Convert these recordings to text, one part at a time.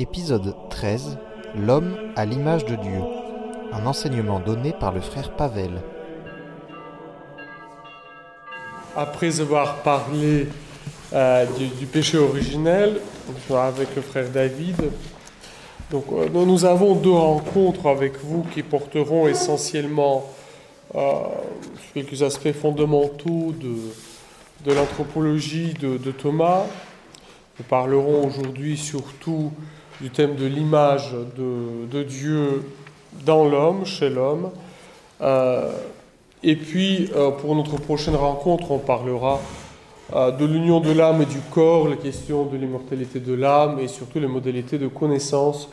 Épisode 13 L'homme à l'image de Dieu. Un enseignement donné par le frère Pavel. Après avoir parlé euh, du, péché originel avec le frère David, donc, euh, nous avons deux rencontres avec vous qui porteront essentiellement euh, quelques aspects fondamentaux de, l'anthropologie de Thomas. Nous parlerons aujourd'hui surtout du thème de l'image de, Dieu dans l'homme, chez l'homme. Euh, et puis, euh, pour notre prochaine rencontre, on parlera euh, de l'union de l'âme et du corps, la question de l'immortalité de l'âme et surtout les modalités de connaissance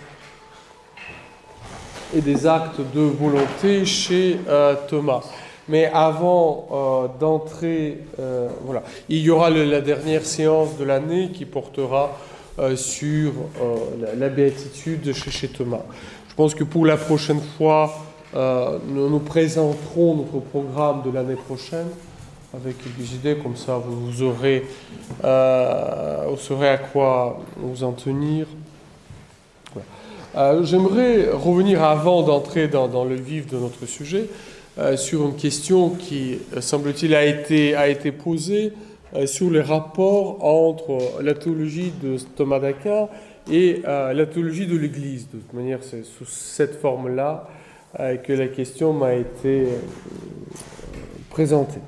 et des actes de volonté chez Thomas. Mais avant d'entrer, voilà, il y aura la dernière séance de l'année qui portera sur euh, la, béatitude chez, chez, Thomas. Je pense que pour la prochaine fois, euh, nous présenterons notre programme de l'année prochaine avec quelques idées, comme ça vous, aurez, vous saurez à quoi vous en tenir. J'aimerais revenir avant d'entrer dans, le vif de notre sujet sur une question qui, semble-t-il, a été, a été posée euh, sur les rapports entre la théologie de Thomas d'Aquin et euh, la théologie de l'Église. De toute manière, c'est sous cette forme-là euh, que la question m'a été présentée.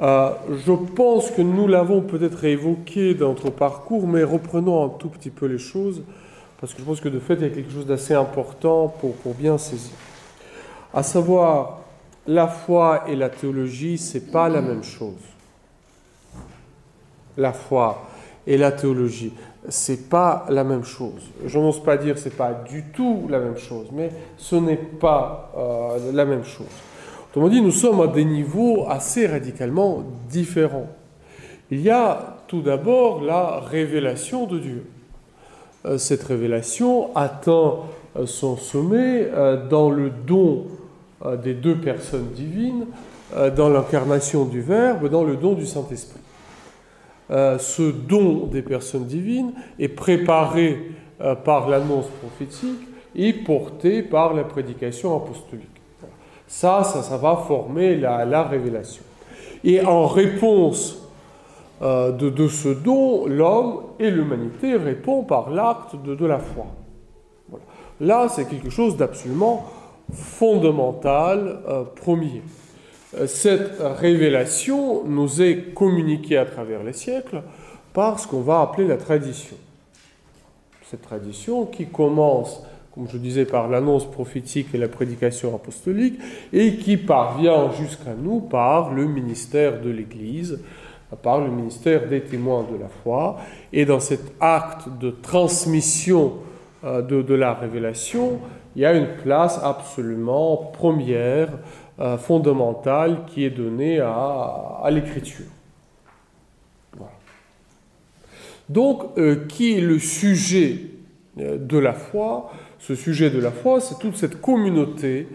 je pense que nous l'avons peut-être évoqué dans notre parcours, mais reprenons un tout petit peu les choses, parce que je pense que de fait, il y a quelque chose d'assez important pour, pour bien saisir. À savoir, la foi et la théologie, c'est pas la même chose la foi et la théologie. C'est pas la même chose. Je n'ose pas dire c'est pas du tout la même chose, mais ce n'est pas euh, la même chose. Autrement dit, nous sommes à des niveaux assez radicalement différents. Il y a tout d'abord la révélation de Dieu. Euh, cette révélation atteint euh, son sommet dans le don des deux personnes divines, dans l'incarnation du Verbe, dans le don du Saint-Esprit. Euh, ce don des personnes divines est préparé euh, par l'annonce prophétique et porté par la prédication apostolique. Ça, ça, ça va former la, révélation. Et en réponse euh, de, ce don, l'homme et l'humanité répondent par l'acte de, la foi. Là, c'est quelque chose d'absolument fondamental, premier. Euh, cette révélation nous est communiquée à travers les siècles par ce qu'on va appeler la tradition. Cette tradition qui commence, comme je disais, par l'annonce prophétique et la prédication apostolique, et qui parvient jusqu'à nous par le ministère de l'Église, par le ministère des témoins de la foi. Et dans cet acte de transmission euh, de, de la révélation, il y a une place absolument première euh, fondamentale qui est donnée à, l'écriture. Donc, euh, qui est le sujet euh, de la foi? Ce sujet de la foi, c'est toute cette communauté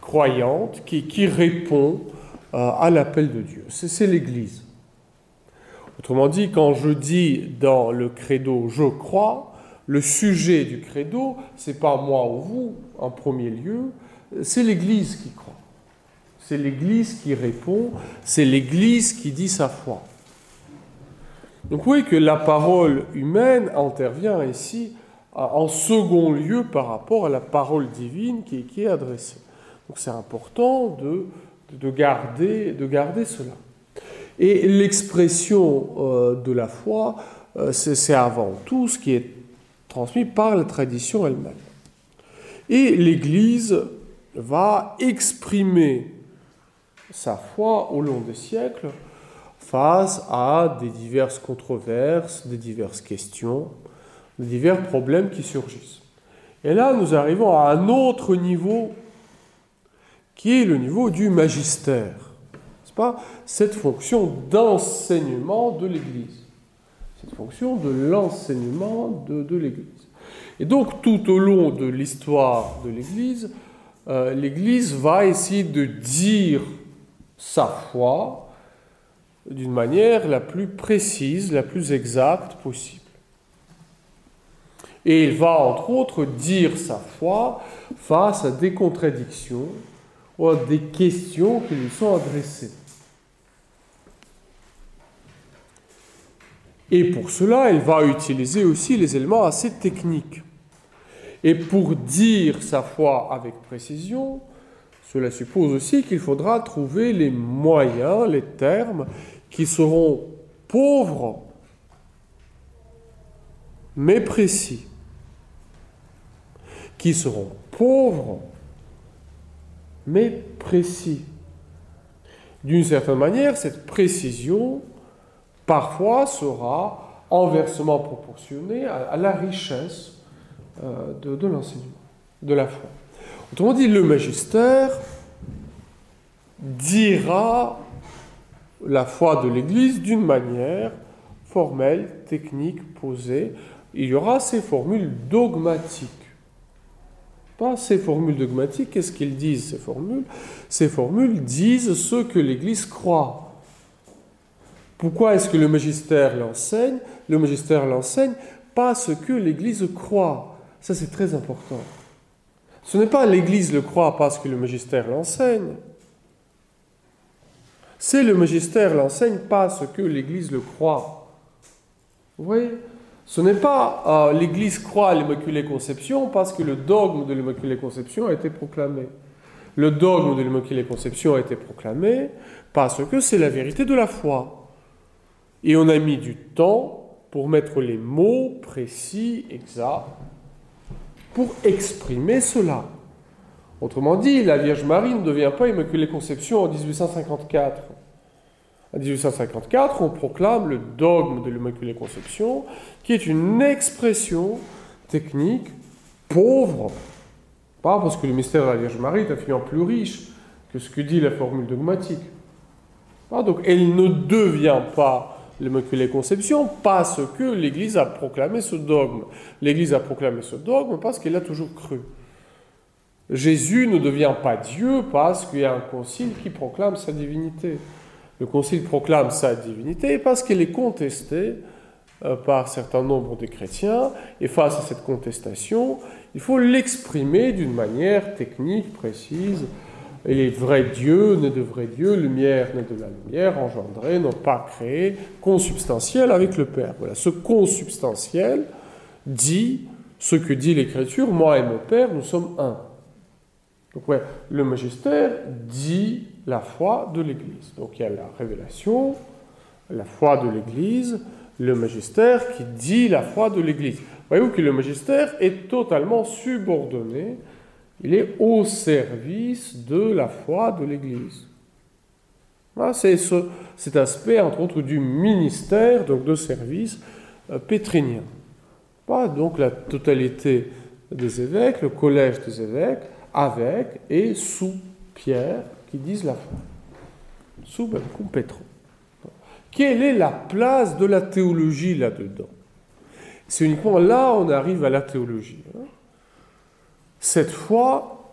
croyante qui, qui répond à l'appel de Dieu. C'est l'Église. Autrement dit, quand je dis dans le credo je crois, le sujet du credo, c'est pas moi ou vous en premier lieu, c'est l'Église qui croit. C'est l'Église qui répond, c'est l'Église qui dit sa foi. Donc vous voyez que la parole humaine intervient ici en second lieu par rapport à la parole divine qui, est adressée. Donc c'est important de, de, garder, de garder cela. Et l'expression euh, de la foi, euh, c'est avant tout ce qui est transmis par la tradition elle-même. Et l'Église va exprimer sa foi au long des siècles face à des diverses controverses, des diverses questions, des divers problèmes qui surgissent. Et là, nous arrivons à un autre niveau qui est le niveau du magistère. C'est pas? Cette fonction d'enseignement de l'Église. Cette fonction de l'enseignement de, l'Église. Et donc, tout au long de l'histoire de l'Église, euh, l'Église va essayer de dire sa foi d'une manière la plus précise, la plus exacte possible. Et il va, entre autres, dire sa foi face à des contradictions ou à des questions qui lui sont adressées. Et pour cela, il va utiliser aussi les éléments assez techniques. Et pour dire sa foi avec précision, cela suppose aussi qu'il faudra trouver les moyens, les termes qui seront pauvres mais précis, qui seront pauvres mais précis. D'une certaine manière, cette précision parfois sera inversement proportionnée à, la richesse euh, de l'enseignement, de la foi. Autrement dit, le magistère dira la foi de l'Église d'une manière formelle, technique, posée. Il y aura ces formules dogmatiques. Pas ces formules dogmatiques, qu'est-ce qu'ils disent ces formules? Ces formules disent ce que l'Église croit. Pourquoi est-ce que le magistère l'enseigne? Le magistère l'enseigne pas ce que l'Église croit. Ça c'est très important. Ce n'est pas l'Église le croit parce que le magistère l'enseigne. C'est le magistère l'enseigne parce que l'Église le croit. Vous voyez? Ce n'est pas euh, l'Église croit à l'Immaculée Conception parce que le dogme de l'Immaculée Conception a été proclamé. Le dogme de l'Immaculée Conception a été proclamé parce que c'est la vérité de la foi. Et on a mis du temps pour mettre les mots précis, exacts, pour exprimer cela. Autrement dit, la Vierge Marie ne devient pas Immaculée Conception en 1854. En 1854, on proclame le dogme de l'Immaculée Conception, qui est une expression technique pauvre, pas parce que le mystère de la Vierge Marie est infiniment plus riche que ce que dit la formule dogmatique. donc elle ne devient pas l'Immaculée Conception parce que l'Église a proclamé ce dogme. L'Église a proclamé ce dogme parce qu'elle a toujours cru. Jésus ne devient pas Dieu parce qu'il y a un concile qui proclame sa divinité. Le concile proclame sa divinité parce qu'elle est contestée euh, par un certain nombre de chrétiens, et face à cette contestation, il faut l'exprimer d'une manière technique, précise, il est vrai Dieu, né de vrai Dieu, lumière, né de la lumière, engendré, non pas créé, consubstantiel avec le Père. Voilà, ce consubstantiel dit ce que dit l'Écriture, moi et mon Père, nous sommes un. Donc ouais, le magistère dit la foi de l'Église. Donc il y a la révélation, la foi de l'Église, le magistère qui dit la foi de l'Église. Voyez-vous que le magistère est totalement subordonné il est au service de la foi de l'Église. C'est cet aspect, entre autres, du ministère, donc de service euh, pétrinien. Donc la totalité des évêques, le collège des évêques, avec et sous Pierre, qui disent la foi. Sous Petro. Quelle est la place de la théologie là-dedans? C'est uniquement là on arrive à la théologie. Hein. Cette foi,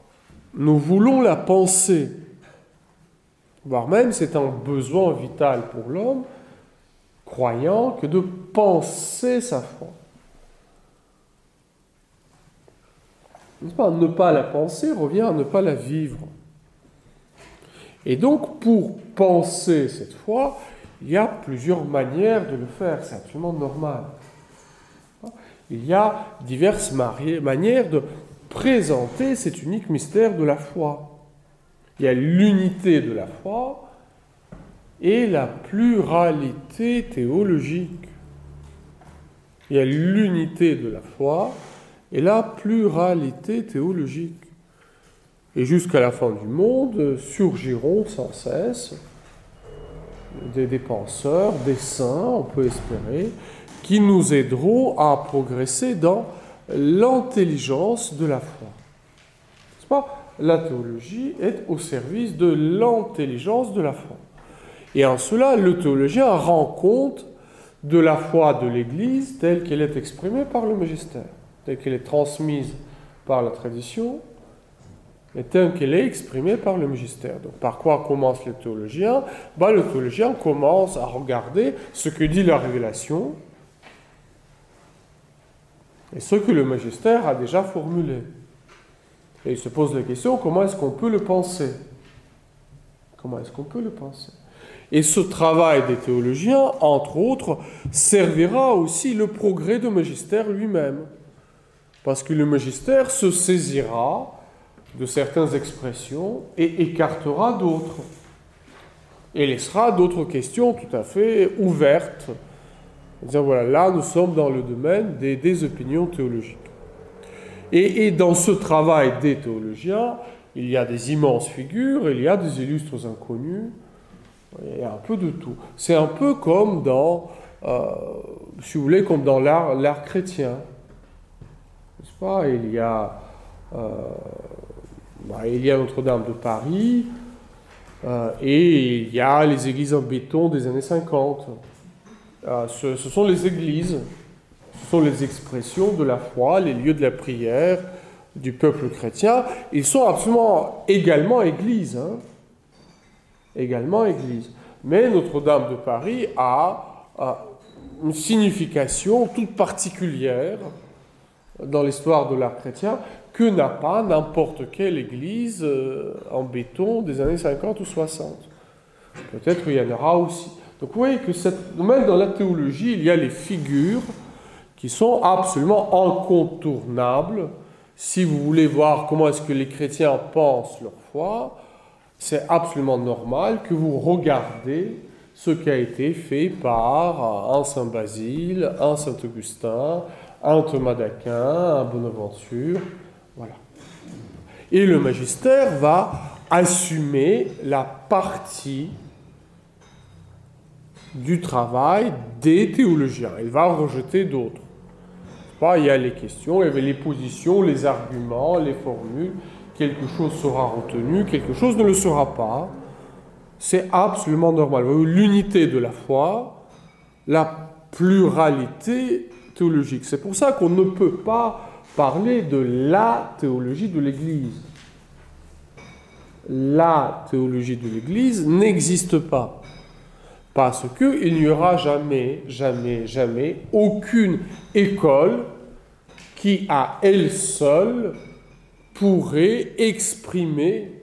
nous voulons la penser, voire même c'est un besoin vital pour l'homme, croyant, que de penser sa foi. Ne pas la penser revient à ne pas la vivre. Et donc, pour penser cette foi, il y a plusieurs manières de le faire, c'est absolument normal. Il y a diverses manières de présenter cet unique mystère de la foi. Il y a l'unité de la foi et la pluralité théologique. Il y a l'unité de la foi et la pluralité théologique. Et jusqu'à la fin du monde surgiront sans cesse des, penseurs, des saints, on peut espérer, qui nous aideront à progresser dans l'intelligence de la foi. Pas? La théologie est au service de l'intelligence de la foi. Et en cela, le théologien rend compte de la foi de l'Église telle qu'elle est exprimée par le magistère, telle qu'elle est transmise par la tradition, et telle qu'elle est exprimée par le magistère. Donc par quoi commence le théologien ben, Le théologien commence à regarder ce que dit la révélation, et ce que le magistère a déjà formulé. Et il se pose la question, comment est-ce qu'on peut le penser? Comment est-ce qu'on peut le penser? Et ce travail des théologiens, entre autres, servira aussi le progrès du magistère lui-même. Parce que le magistère se saisira de certaines expressions et écartera d'autres. Et laissera d'autres questions tout à fait ouvertes. Disant, voilà, là, nous sommes dans le domaine des, des opinions théologiques. Et, dans ce travail des théologiens, il y a des immenses figures, il y a des illustres inconnus, il y a un peu de tout. C'est un peu comme dans, euh, si vous voulez, comme dans l'art chrétien. N'est-ce pas? Il y a, euh, bah, a Notre-Dame de Paris, euh, et il y a les églises en béton des années 50. Euh, ce, sont les églises, ce sont les expressions de la foi, les lieux de la prière du peuple chrétien. Ils sont absolument également églises. Hein. également églises. Mais Notre-Dame de Paris a, a, une signification toute particulière dans l'histoire de l'art chrétien que n'a pas n'importe quelle église euh, en béton des années 50 ou 60. Peut-être qu'il y en aura aussi. Donc vous voyez que même dans la théologie, il y a les figures qui sont absolument incontournables. Si vous voulez voir comment est-ce que les chrétiens pensent leur foi, c'est absolument normal que vous regardez ce qui a été fait par un Saint Basile, un Saint Augustin, un Thomas d'Aquin, un Bonaventure, voilà. Et le magistère va assumer la partie du travail des théologiens. Il va rejeter d'autres. Il y a les questions, il y avait les positions, les arguments, les formules. Quelque chose sera retenu, quelque chose ne le sera pas. C'est absolument normal. L'unité de la foi, la pluralité théologique. C'est pour ça qu'on ne peut pas parler de la théologie de l'Église. La théologie de l'Église n'existe pas. Parce qu'il n'y aura jamais, jamais, jamais aucune école qui, à elle seule, pourrait exprimer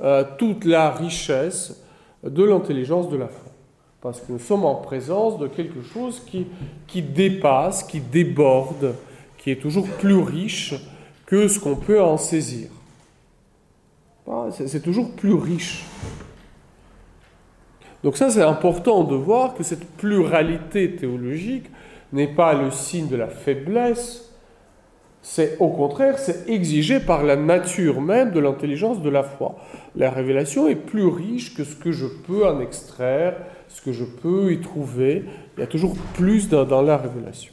euh, toute la richesse de l'intelligence de la foi. Parce que nous sommes en présence de quelque chose qui, qui dépasse, qui déborde, qui est toujours plus riche que ce qu'on peut en saisir. C'est toujours plus riche. Donc ça, c'est important de voir que cette pluralité théologique n'est pas le signe de la faiblesse, c'est au contraire, c'est exigé par la nature même de l'intelligence de la foi. La révélation est plus riche que ce que je peux en extraire, ce que je peux y trouver. Il y a toujours plus dans, la révélation.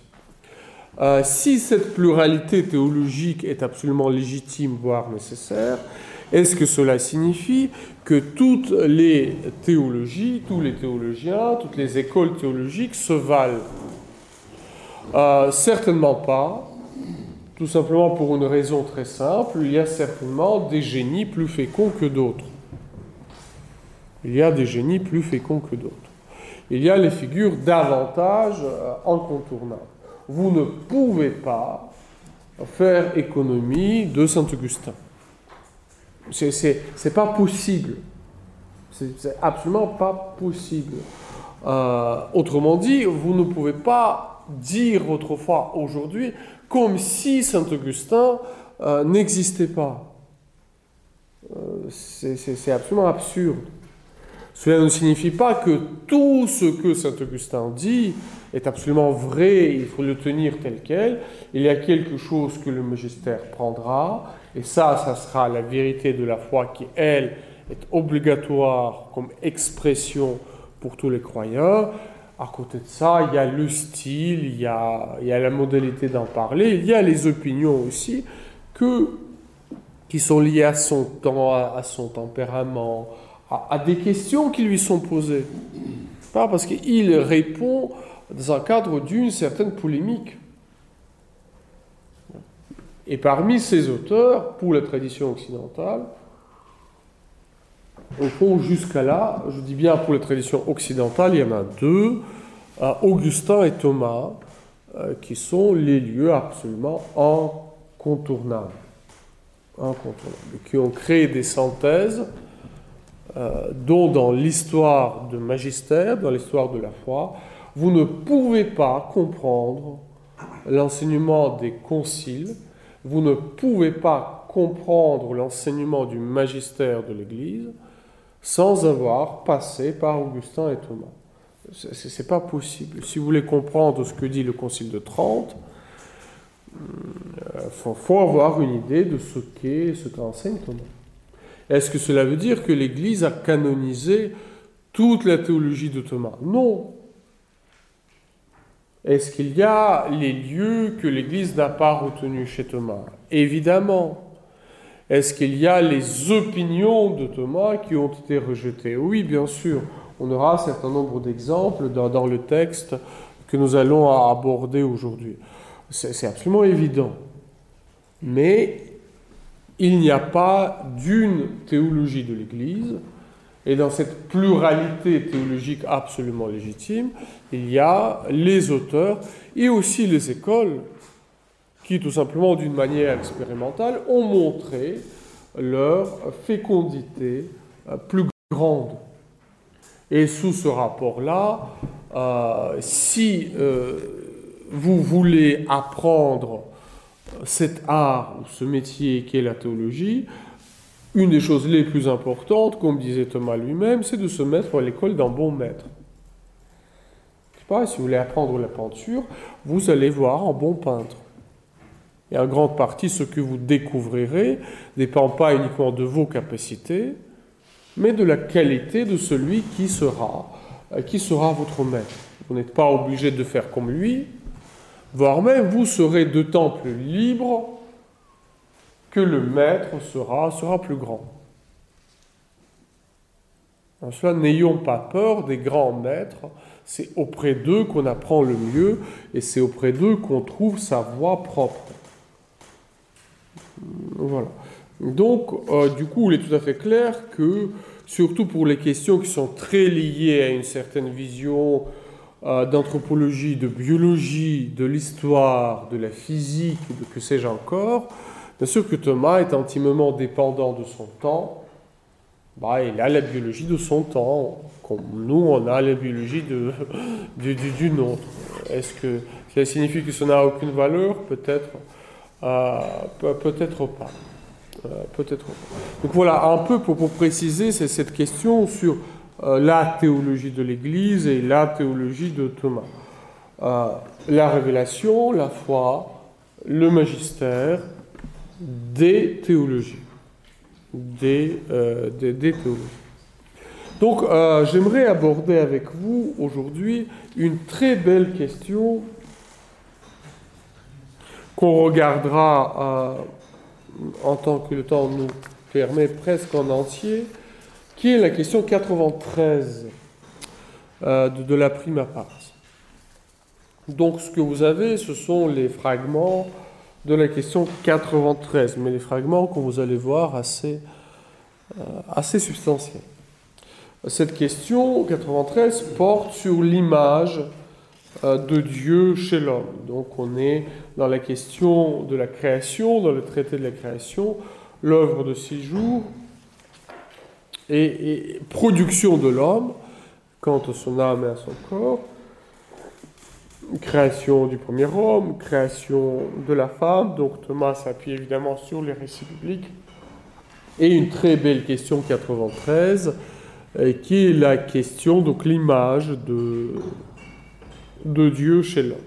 Euh, si cette pluralité théologique est absolument légitime, voire nécessaire, est-ce que cela signifie que toutes les théologies, tous les théologiens, toutes les écoles théologiques se valent? Euh, Certainement pas, tout simplement pour une raison très simple, il y a certainement des génies plus féconds que d'autres. Il y a des génies plus féconds que d'autres. Il y a les figures davantage euh, incontournables vous ne pouvez pas faire économie de Saint-Augustin. C'est pas possible. C'est absolument pas possible. Euh, autrement dit, vous ne pouvez pas dire autrefois, aujourd'hui, comme si Saint-Augustin euh, n'existait pas. Euh, c'est absolument absurde. Cela ne signifie pas que tout ce que Saint-Augustin dit est absolument vrai, il faut le tenir tel quel. Il y a quelque chose que le magistère prendra, et ça, ça sera la vérité de la foi qui, elle, est obligatoire comme expression pour tous les croyants. À côté de ça, il y a le style, il y a, la modalité d'en parler, il y a les opinions aussi qui sont liées à son temps, à, son tempérament, à, des questions qui lui sont posées. Parce qu'il répond dans un cadre d'une certaine polémique. Et parmi ces auteurs, pour la tradition occidentale, au fond, jusqu'à là, je dis bien pour la tradition occidentale, il y en a deux, euh, Augustin et Thomas, euh, qui sont les lieux absolument incontournables, incontournables. Qui ont créé des synthèses euh, dont dans l'histoire de magistère, dans l'histoire de la foi, vous ne pouvez pas comprendre l'enseignement des conciles, vous ne pouvez pas comprendre l'enseignement du magistère de l'Église sans avoir passé par Augustin et Thomas. Ce n'est pas possible. Si vous voulez comprendre ce que dit le Concile de Trente, il euh, faut, avoir une idée de ce qu'est, ce qu'enseigne Thomas. Est-ce que cela veut dire que l'Église a canonisé toute la théologie de Thomas? Non. Est-ce qu'il y a les lieux que l'Église n'a pas retenus chez Thomas? Évidemment. Est-ce qu'il y a les opinions de Thomas qui ont été rejetées? Oui, bien sûr. On aura un certain nombre d'exemples dans, le texte que nous allons aborder aujourd'hui. C'est absolument évident. Mais il n'y a pas d'une théologie de l'Église, et dans cette pluralité théologique absolument légitime, il y a les auteurs et aussi les écoles qui, tout simplement d'une manière expérimentale, ont montré leur fécondité euh, plus grande. Et sous ce rapport-là, euh, si euh, vous voulez apprendre cet art ou ce métier qui est la théologie, une des choses les plus importantes, comme disait Thomas lui-même, c'est de se mettre à l'école d'un bon maître. Pas, si vous voulez apprendre la peinture, vous allez voir un bon peintre. Et en grande partie, ce que vous découvrirez dépend pas uniquement de vos capacités, mais de la qualité de celui qui sera, euh, qui sera votre maître. Vous n'êtes pas obligé de faire comme lui, voire même vous serez d'autant plus libre que le maître sera, plus grand. En cela, n'ayons pas peur des grands maîtres, c'est auprès d'eux qu'on apprend le mieux et c'est auprès d'eux qu'on trouve sa voie propre. Voilà. Donc, euh, du coup, il est tout à fait clair que, surtout pour les questions qui sont très liées à une certaine vision euh, d'anthropologie, de biologie, de l'histoire, de la physique, de que sais-je encore, bien sûr que Thomas est intimement dépendant de son temps. Bah, il a la biologie de son temps, comme nous, on a la biologie de, du, du, nôtre. Est-ce que ça signifie que ça n'a aucune valeur? Peut-être euh, peut-être pas. Euh, peut-être pas. Donc voilà, un peu pour, préciser cette question sur euh, la théologie de l'Église et la théologie de Thomas. La révélation, la foi, le magistère, des théologies. Des, euh, des, théologies. Donc j'aimerais aborder avec vous aujourd'hui une très belle question qu'on regardera en tant que le temps nous permet presque en entier, qui est la question 93 euh, de, la prima part. Donc ce que vous avez, ce sont les fragments de la question 93, mais les fragments que vous allez voir assez, euh, assez substantiels. Cette question 93 porte sur l'image euh, de Dieu chez l'homme. Donc on est dans la question de la création, dans le traité de la création, l'œuvre de six jours, et, production de l'homme quant à son âme et à son corps, création du premier homme, création de la femme, donc Thomas s'appuie évidemment sur les récits bibliques, et une très belle question 93, euh, qui est la question, donc l'image de, Dieu chez l'homme.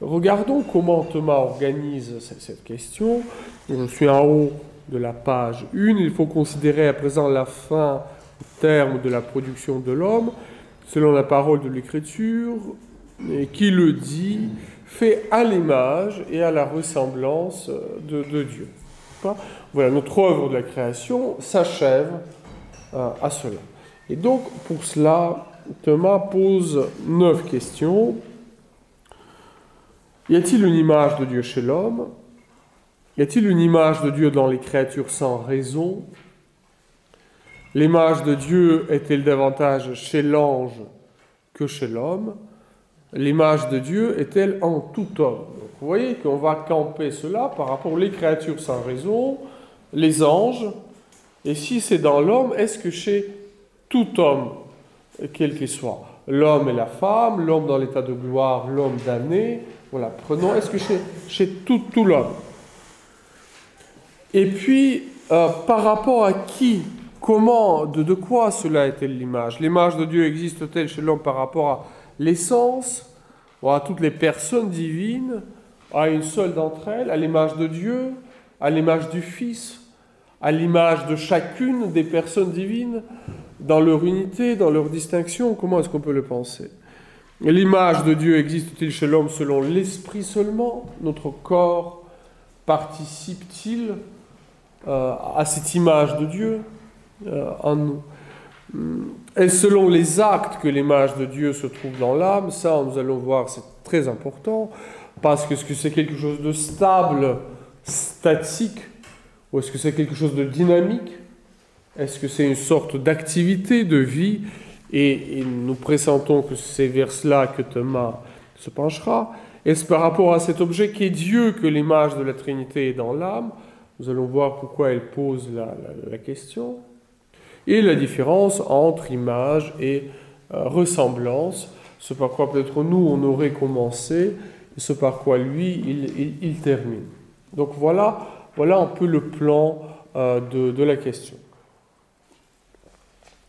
Regardons comment Thomas organise cette question. Je suis en haut de la page 1, il faut considérer à présent la fin, terme de la production de l'homme, selon la parole de l'Écriture, qui le dit, fait à l'image et à la ressemblance de, Dieu. Voilà, notre œuvre de la création s'achève euh, à cela. Et donc, pour cela, Thomas pose neuf questions. Y a-t-il une image de Dieu chez l'homme? Y a-t-il une image de Dieu dans les créatures sans raison? L'image de Dieu est-elle davantage chez l'ange que chez l'homme? L'image de Dieu est-elle en tout homme? Vous voyez qu'on va camper cela par rapport aux créatures sans raison, les anges, et si c'est dans l'homme, est-ce que chez tout homme, quel qu'il soit, l'homme et la femme, l'homme dans l'état de gloire, l'homme damné, voilà, prenons, est-ce que chez, tout, tout l'homme? Et puis, euh, par rapport à qui Comment, de, de quoi cela est-elle l'image? L'image de Dieu existe-t-elle chez l'homme par rapport à l'essence, à toutes les personnes divines, à une seule d'entre elles, à l'image de Dieu, à l'image du Fils, à l'image de chacune des personnes divines, dans leur unité, dans leur distinction Comment est-ce qu'on peut le penser? L'image de Dieu existe-t-il chez l'homme selon l'esprit seulement? Notre corps participe-t-il euh, à cette image de Dieu euh, en nous? Et selon les actes que l'image de Dieu se trouve dans l'âme, ça nous allons voir, c'est très important, parce que est-ce que c'est quelque chose de stable, statique, ou est-ce que c'est quelque chose de dynamique? Est-ce que c'est une sorte d'activité, de vie? Et, nous pressentons que c'est vers cela que Thomas se penchera. Est-ce par rapport à cet objet qui est Dieu que l'image de la Trinité est dans l'âme? Nous allons voir pourquoi elle pose la question et la différence entre image et euh, ressemblance, ce par quoi peut-être nous on aurait commencé, ce par quoi lui il, termine. Donc voilà, voilà un peu le plan euh, de, la question.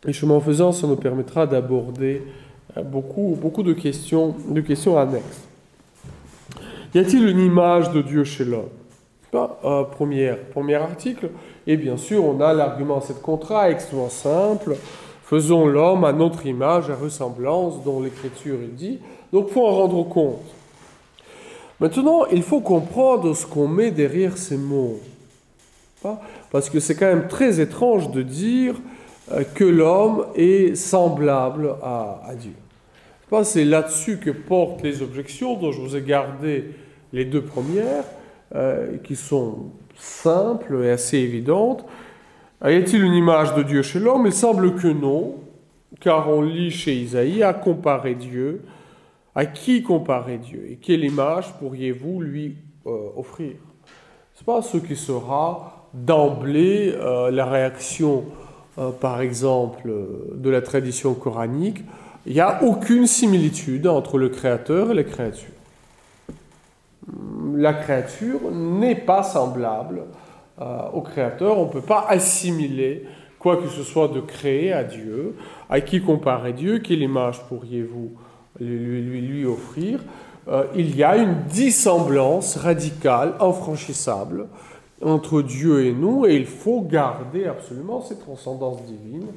Et chemin faisant, ça nous permettra d'aborder euh, beaucoup, beaucoup de, questions, de questions annexes. Y a-t-il une image de Dieu chez l'homme? Première, premier article, et bien sûr, on a l'argument cette contrat extrêmement simple. Faisons l'homme à notre image, à ressemblance, dont l'Écriture dit. Donc, faut en rendre compte. Maintenant, il faut comprendre ce qu'on met derrière ces mots. Parce que c'est quand même très étrange de dire euh, que l'homme est semblable à, Dieu. C'est là-dessus que portent les objections dont je vous ai gardé les deux premières, euh, qui sont simple et assez évidente. Y a-t-il une image de Dieu chez l'homme? Il semble que non, car on lit chez Isaïe à comparer Dieu. À qui comparer Dieu? Et quelle image pourriez-vous lui euh, offrir? Ce n'est pas ce qui sera d'emblée euh, la réaction, euh, par exemple, de la tradition coranique. Il n'y a aucune similitude entre le Créateur et la créature la créature n'est pas semblable euh, au Créateur. On ne peut pas assimiler quoi que ce soit de créé à Dieu. À qui comparer Dieu? Quelle image pourriez-vous lui, offrir? Euh, Il y a une dissemblance radicale, infranchissable, entre Dieu et nous, et il faut garder absolument cette transcendance divine.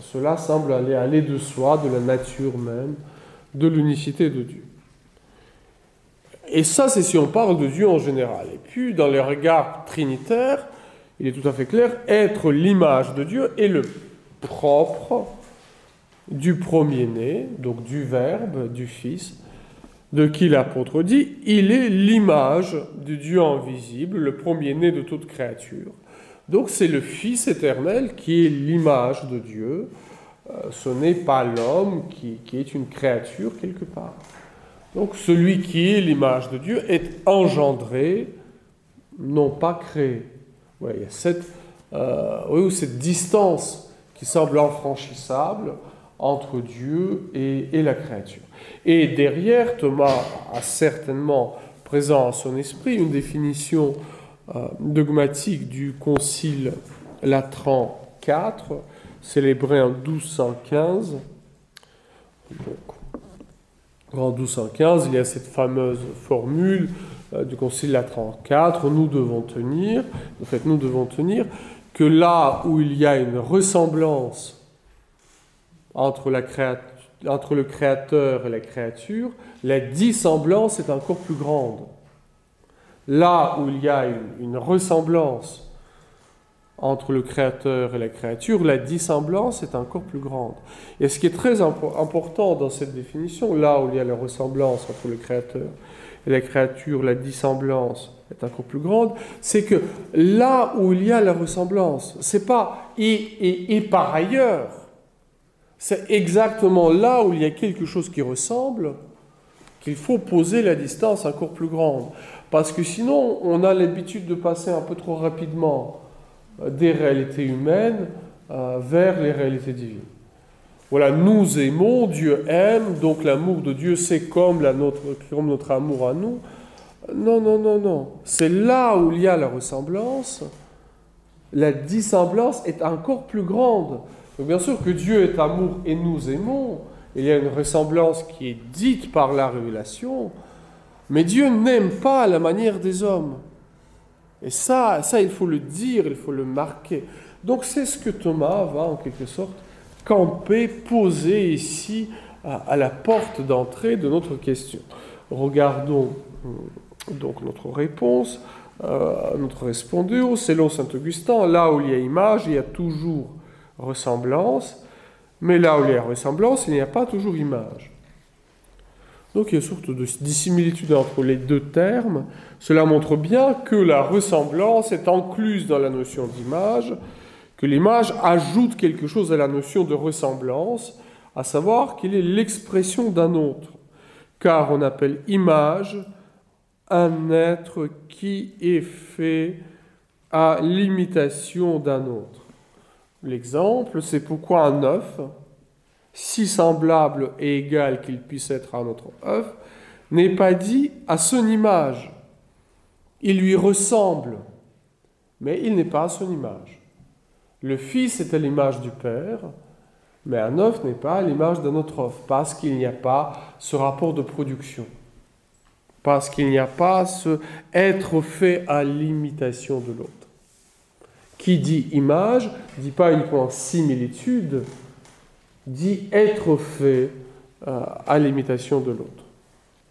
Cela semble aller de soi, de la nature même, de l'unicité de Dieu. Et ça, c'est si on parle de Dieu en général. Et puis, dans les regards trinitaires, il est tout à fait clair, être l'image de Dieu est le propre du premier-né, donc du Verbe, du Fils, de qui l'apôtre dit, il est l'image du Dieu invisible, le premier-né de toute créature. Donc c'est le Fils éternel qui est l'image de Dieu, euh, ce n'est pas l'homme qui, qui est une créature quelque part. Donc celui qui est l'image de Dieu est engendré, non pas créé. il y a cette, euh, cette distance qui semble infranchissable entre Dieu et, la créature. Et derrière, Thomas a certainement présent à son esprit une définition euh, dogmatique du Concile Latran IV, célébré en 1215. Donc, en 1215, il y a cette fameuse formule euh, du Concile la 34, nous devons tenir, en fait nous devons tenir que là où il y a une ressemblance entre, la entre le Créateur et la créature, la dissemblance est encore plus grande. Là où il y a une ressemblance entre le créateur et la créature, la dissemblance est encore plus grande. Et ce qui est très important dans cette définition, là où il y a la ressemblance entre le créateur et la créature, la dissemblance est encore plus grande, c'est que là où il y a la ressemblance, c'est pas et, et, et par ailleurs, c'est exactement là où il y a quelque chose qui ressemble qu'il faut poser la distance encore plus grande. Parce que sinon, on a l'habitude de passer un peu trop rapidement des réalités humaines euh, vers les réalités divines. Voilà, nous aimons, Dieu aime, donc l'amour de Dieu, c'est comme, notre, comme notre amour à nous. Non, non, non, non. C'est là où il y a la ressemblance. La dissemblance est encore plus grande. bien sûr que Dieu est amour et nous aimons. Il y a une ressemblance qui est dite par la révélation. Mais Dieu n'aime pas la manière des hommes. Et ça, ça, il faut le dire, il faut le marquer. Donc c'est ce que Thomas va en quelque sorte camper, poser ici à, la porte d'entrée de notre question. Regardons euh, donc notre réponse, euh, notre respondu, selon saint Augustin, là où il y a image, il y a toujours ressemblance, mais là où il y a ressemblance, il n'y a pas toujours image. Donc il y a une sorte de dissimilitude entre les deux termes. Cela montre bien que la ressemblance est incluse dans la notion d'image, que l'image ajoute quelque chose à la notion de ressemblance, à savoir qu'il est l'expression d'un autre. Car on appelle image un être qui est fait à l'imitation d'un autre. L'exemple, c'est pourquoi un œuf, si semblable et égal qu'il puisse être à notre œuf, n'est pas dit à son image. Il lui ressemble, mais il n'est pas à son image. Le Fils est à l'image du Père, mais un œuf n'est pas à l'image d'un autre œuf, parce qu'il n'y a pas ce rapport de production, parce qu'il n'y a pas ce être fait à l'imitation de l'autre. Qui dit image, dit pas uniquement similitude, dit être fait euh, à l'imitation de l'autre.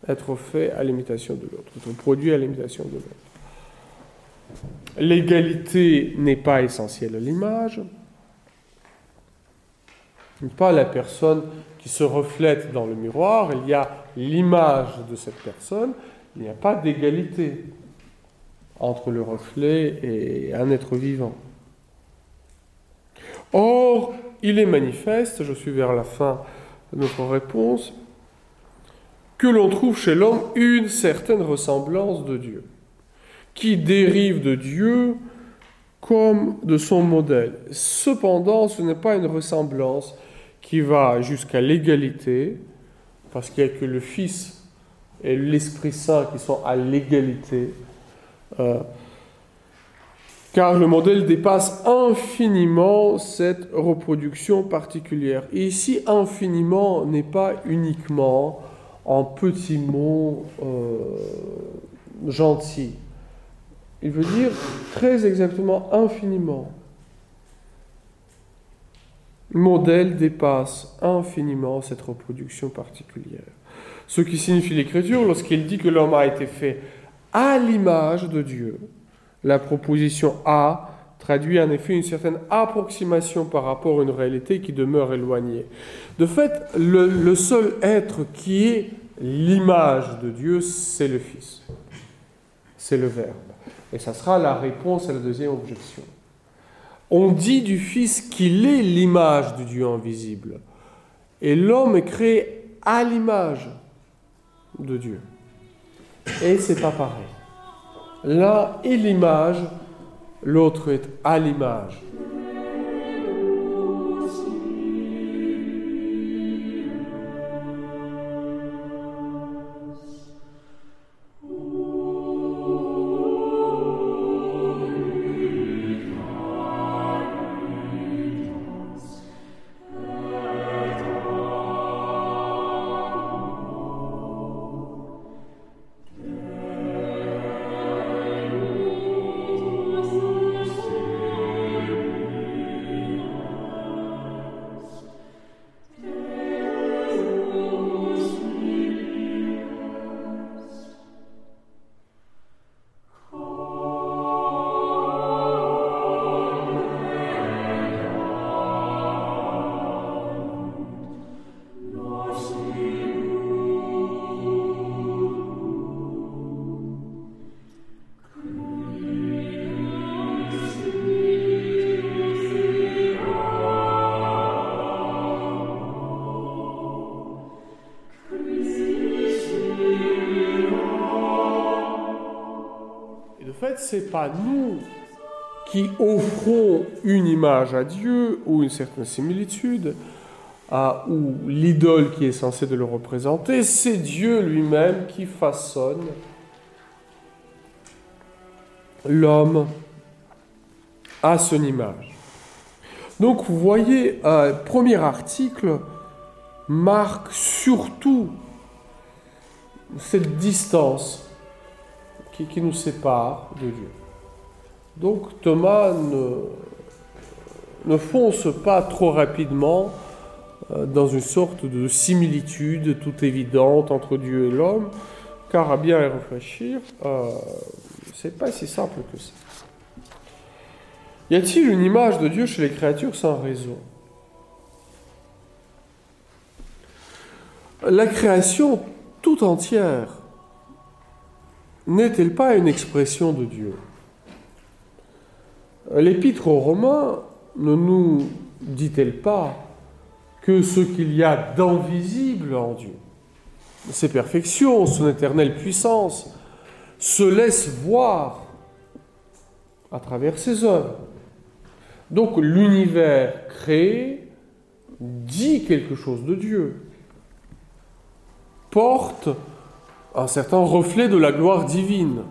Être fait à l'imitation de l'autre, être produit à l'imitation de l'autre. L'égalité n'est pas essentielle à l'image. Pas la personne qui se reflète dans le miroir, il y a l'image de cette personne, il n'y a pas d'égalité entre le reflet et un être vivant. Or, il est manifeste, je suis vers la fin de notre réponse, que l'on trouve chez l'homme une certaine ressemblance de Dieu, qui dérive de Dieu comme de son modèle. Cependant, ce n'est pas une ressemblance qui va jusqu'à l'égalité, parce qu'il n'y a que le Fils et l'Esprit Saint qui sont à l'égalité. Euh, car le modèle dépasse infiniment cette reproduction particulière. Et ici, infiniment n'est pas uniquement en petits mots euh, gentils. Il veut dire très exactement infiniment. Le modèle dépasse infiniment cette reproduction particulière. Ce qui signifie l'écriture lorsqu'il dit que l'homme a été fait à l'image de Dieu la proposition A traduit en effet une certaine approximation par rapport à une réalité qui demeure éloignée. De fait, le, seul être qui est l'image de Dieu, c'est le Fils. C'est le Verbe. Et ça sera la réponse à la deuxième objection. On dit du Fils qu'il est l'image du Dieu invisible. Et l'homme est créé à l'image de Dieu. Et c'est pas pareil. L'un est l'image, l'autre est à l'image. C'est pas nous qui offrons une image à Dieu ou une certaine similitude, à, ou l'idole qui est censée de le représenter, c'est Dieu lui-même qui façonne l'homme à son image. Donc vous voyez, un premier article marque surtout cette distance qui, nous sépare de Dieu. Donc Thomas ne, fonce pas trop rapidement euh, dans une sorte de similitude toute évidente entre Dieu et l'homme, car à bien y réfléchir, euh, c'est pas si simple que ça. Y a-t-il une image de Dieu chez les créatures sans raison? La création tout entière n'est-elle pas une expression de Dieu? L'épître aux Romains ne nous dit-elle pas que ce qu'il y a d'invisible en Dieu, ses perfections, son éternelle puissance, se laisse voir à travers ses œuvres. Donc l'univers créé dit quelque chose de Dieu, porte un certain reflet de la gloire divine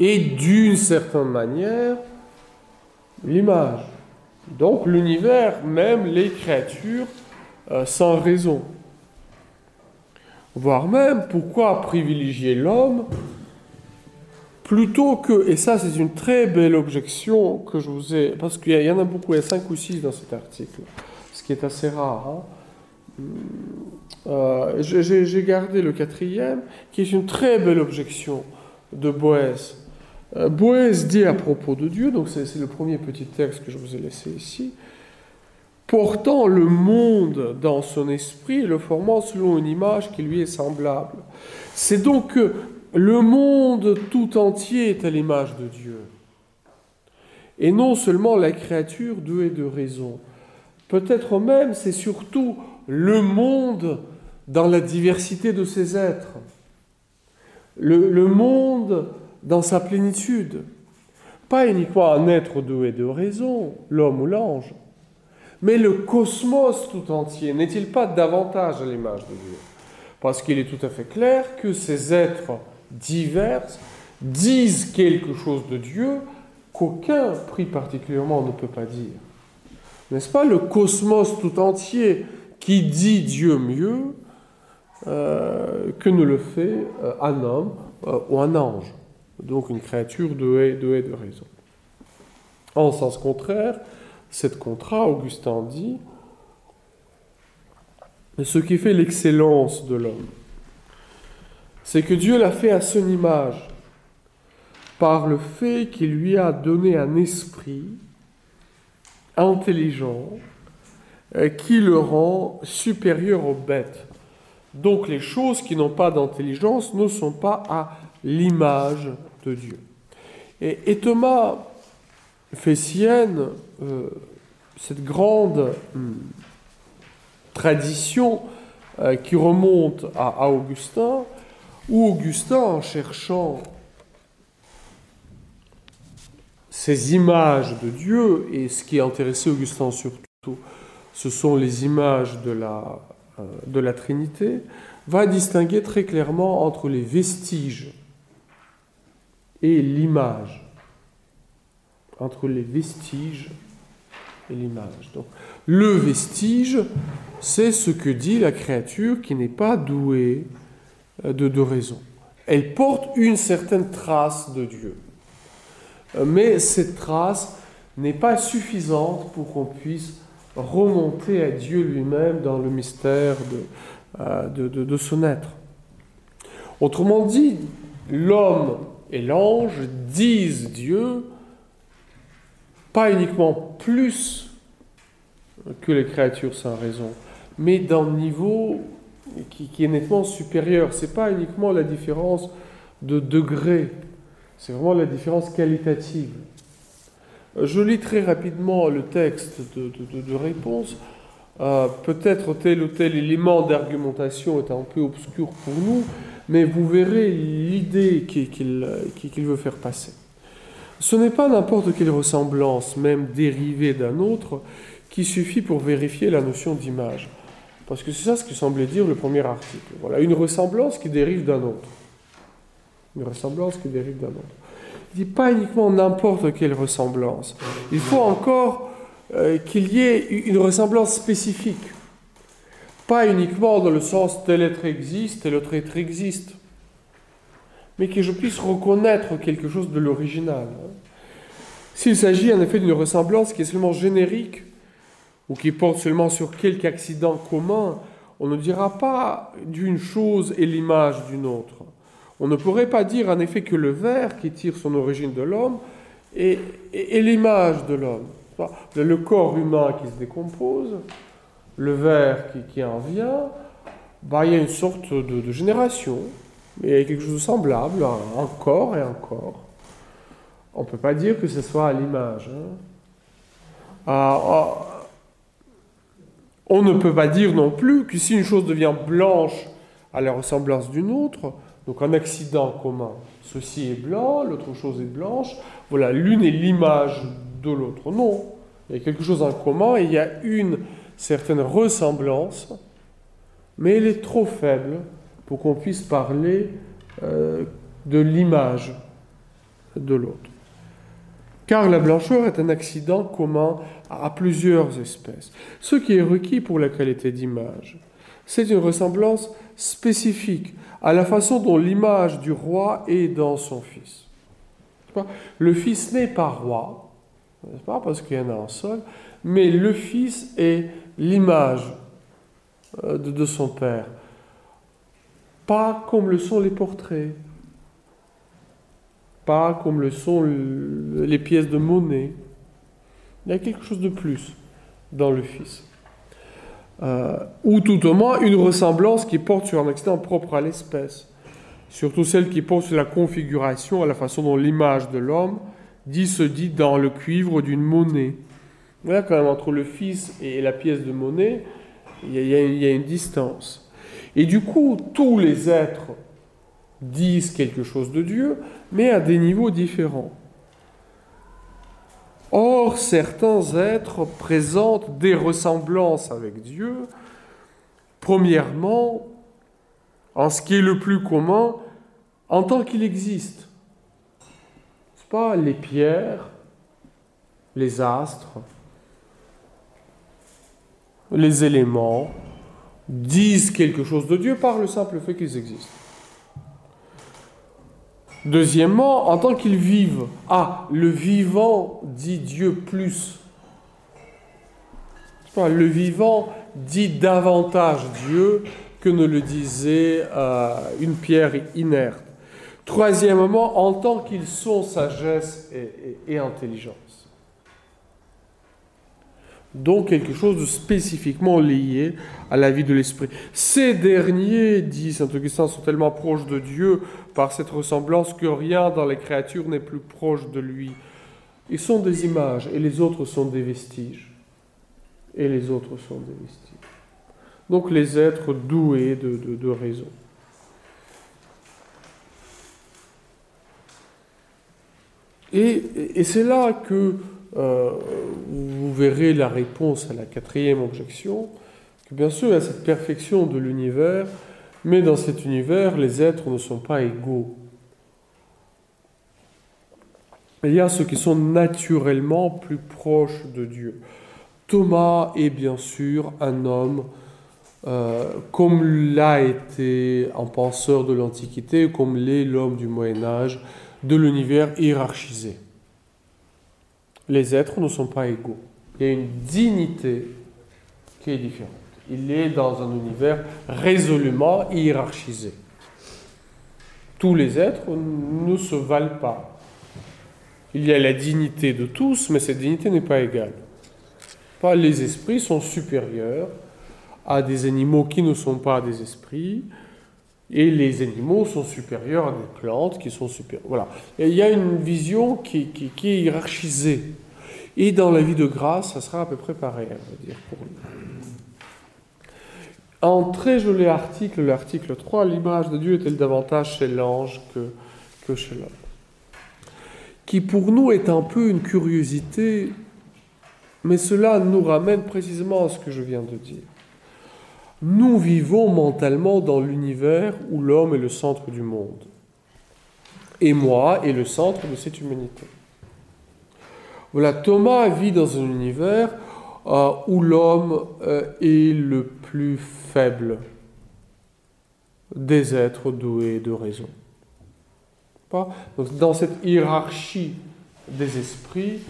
et d'une certaine manière l'image. Donc l'univers, même les créatures, euh, sans raison. Voire même, pourquoi privilégier l'homme plutôt que, et ça c'est une très belle objection que je vous ai, parce qu'il y en a beaucoup, il y a cinq ou six dans cet article, ce qui est assez rare. Hein. Euh, J'ai gardé le quatrième, qui est une très belle objection de Boès. Euh, Boès dit à propos de Dieu, donc c'est le premier petit texte que je vous ai laissé ici, portant le monde dans son esprit et le formant selon une image qui lui est semblable. C'est donc que le monde tout entier est à l'image de Dieu. Et non seulement la créature douée de raison. Peut-être même c'est surtout le monde dans la diversité de ses êtres. Le, monde dans sa plénitude. Pas uniquement un être doué de raison, l'homme ou l'ange, mais le cosmos tout entier n'est-il pas davantage à l'image de Dieu? Parce qu'il est tout à fait clair que ces êtres divers disent quelque chose de Dieu qu'aucun prix particulièrement ne peut pas dire. N'est-ce pas? Le cosmos tout entier qui dit Dieu mieux euh, que ne le fait euh, un homme euh, ou un ange donc une créature de haie, de raison. En sens contraire, cette contrat, Augustin dit, ce qui fait l'excellence de l'homme, c'est que Dieu l'a fait à son image, par le fait qu'il lui a donné un esprit intelligent qui le rend supérieur aux bêtes. Donc les choses qui n'ont pas d'intelligence ne sont pas à l'image de Dieu. Et, Thomas fait sienne euh, cette grande hum, tradition euh, qui remonte à, Augustin, où Augustin, en cherchant ces images de Dieu, et ce qui a intéressé Augustin surtout, ce sont les images de la, euh, de la Trinité, va distinguer très clairement entre les vestiges et l'image, entre les vestiges et l'image. Le vestige, c'est ce que dit la créature qui n'est pas douée euh, de, de raison. Elle porte une certaine trace de Dieu. Euh, mais cette trace n'est pas suffisante pour qu'on puisse remonter à Dieu lui-même dans le mystère de, euh, de, son être. Autrement dit, l'homme et l'ange disent Dieu, pas uniquement plus que les créatures sans raison, mais d'un niveau qui, est nettement supérieur. Ce n'est pas uniquement la différence de degré, c'est vraiment la différence qualitative. Je lis très rapidement le texte de, réponse. Euh, peut-être tel ou tel élément d'argumentation est un peu obscur pour nous, mais vous verrez l'idée qu'il veut faire passer. Ce n'est pas n'importe quelle ressemblance, même dérivée d'un autre, qui suffit pour vérifier la notion d'image. Parce que c'est ça ce que semblait dire le premier article. Voilà, une ressemblance qui dérive d'un autre. Une ressemblance qui dérive d'un autre. Il dit pas uniquement n'importe quelle ressemblance. Il faut encore euh, qu'il y ait une ressemblance spécifique. Pas uniquement dans le sens tel être existe, tel autre être existe. Mais que je puisse reconnaître quelque chose de l'original. S'il s'agit en effet d'une ressemblance qui est seulement générique, ou qui porte seulement sur quelque accident commun, on ne dira pas d'une chose et l'image d'une autre. On ne pourrait pas dire en effet que le verre qui tire son origine de l'homme est, l'image de l'homme. Le corps humain qui se décompose, le verre qui, en vient, bah, il y a une sorte de, génération, mais il y a quelque chose de semblable, un, corps et un corps. On ne peut pas dire que ce soit à l'image. Hein. Ah, ah, on ne peut pas dire non plus que si une chose devient blanche à la ressemblance d'une autre, donc un accident commun, ceci est blanc, l'autre chose est blanche, voilà, l'une est l'image de l'autre. Non, il y a quelque chose en commun et il y a une certaine ressemblance, mais elle est trop faible pour qu'on puisse parler euh, de l'image de l'autre car la blancheur est un accident commun à plusieurs espèces. Ce qui est requis pour la qualité d'image, c'est une ressemblance spécifique à la façon dont l'image du roi est dans son fils. Le fils n'est pas roi, pas parce qu'il y en a un seul, mais le fils est l'image euh, de son père. Pas comme le sont les portraits, pas comme le sont les pièces de monnaie. Il y a quelque chose de plus dans le Fils. Euh, ou tout au moins une ressemblance qui porte sur un accident propre à l'espèce. Surtout celle qui porte sur la configuration, à la façon dont l'image de l'homme dit se dit dans le cuivre d'une monnaie. Voilà quand même entre le Fils et la pièce de monnaie, il y a une distance. Et du coup, tous les êtres disent quelque chose de Dieu, mais à des niveaux différents. Or, certains êtres présentent des ressemblances avec Dieu, premièrement, en ce qui est le plus commun, en tant qu'il existe. C'est pas les pierres, les astres, les éléments disent quelque chose de Dieu par le simple fait qu'ils existent. Deuxièmement, en tant qu'ils vivent. Ah, le vivant dit Dieu plus. Le vivant dit davantage Dieu que ne le disait euh, une pierre inerte. Troisièmement, en tant qu'ils sont sagesse et intelligence donc quelque chose de spécifiquement lié à la vie de l'esprit. Ces derniers, dit saint Augustin, sont tellement proches de Dieu par cette ressemblance que rien dans les créatures n'est plus proche de lui. Ils sont des images et les autres sont des vestiges. Et les autres sont des vestiges. Donc les êtres doués de, raison. Et, et c'est là que euh, vous verrez la réponse à la quatrième objection, que bien sûr il y a cette perfection de l'univers, mais dans cet univers, les êtres ne sont pas égaux. Il y a ceux qui sont naturellement plus proches de Dieu. Thomas est bien sûr un homme euh, comme l'a été un penseur de l'Antiquité, comme l'est l'homme du Moyen Âge, de l'univers hiérarchisé les êtres ne sont pas égaux. Il y a une dignité qui est différente. Il est dans un univers résolument hiérarchisé. Tous les êtres ne se valent pas. Il y a la dignité de tous, mais cette dignité n'est pas égale. Pas les esprits sont supérieurs à des animaux qui ne sont pas des esprits, et les animaux sont supérieurs à des plantes qui sont supérieures. Voilà. il y a une vision qui, est hiérarchisée. Et dans la vie de grâce, ça sera à peu près pareil, on va dire, pour Un très joli article, l'article 3, l'image de Dieu est-elle davantage chez l'ange que, que chez l'homme? Qui pour nous est un peu une curiosité, mais cela nous ramène précisément à ce que je viens de dire. Nous vivons mentalement dans l'univers où l'homme est le centre du monde. Et moi est le centre de cette humanité. Voilà, Thomas vit dans un univers euh, où l'homme euh, est le plus faible des êtres doués de raison. Donc, dans cette hiérarchie des esprits,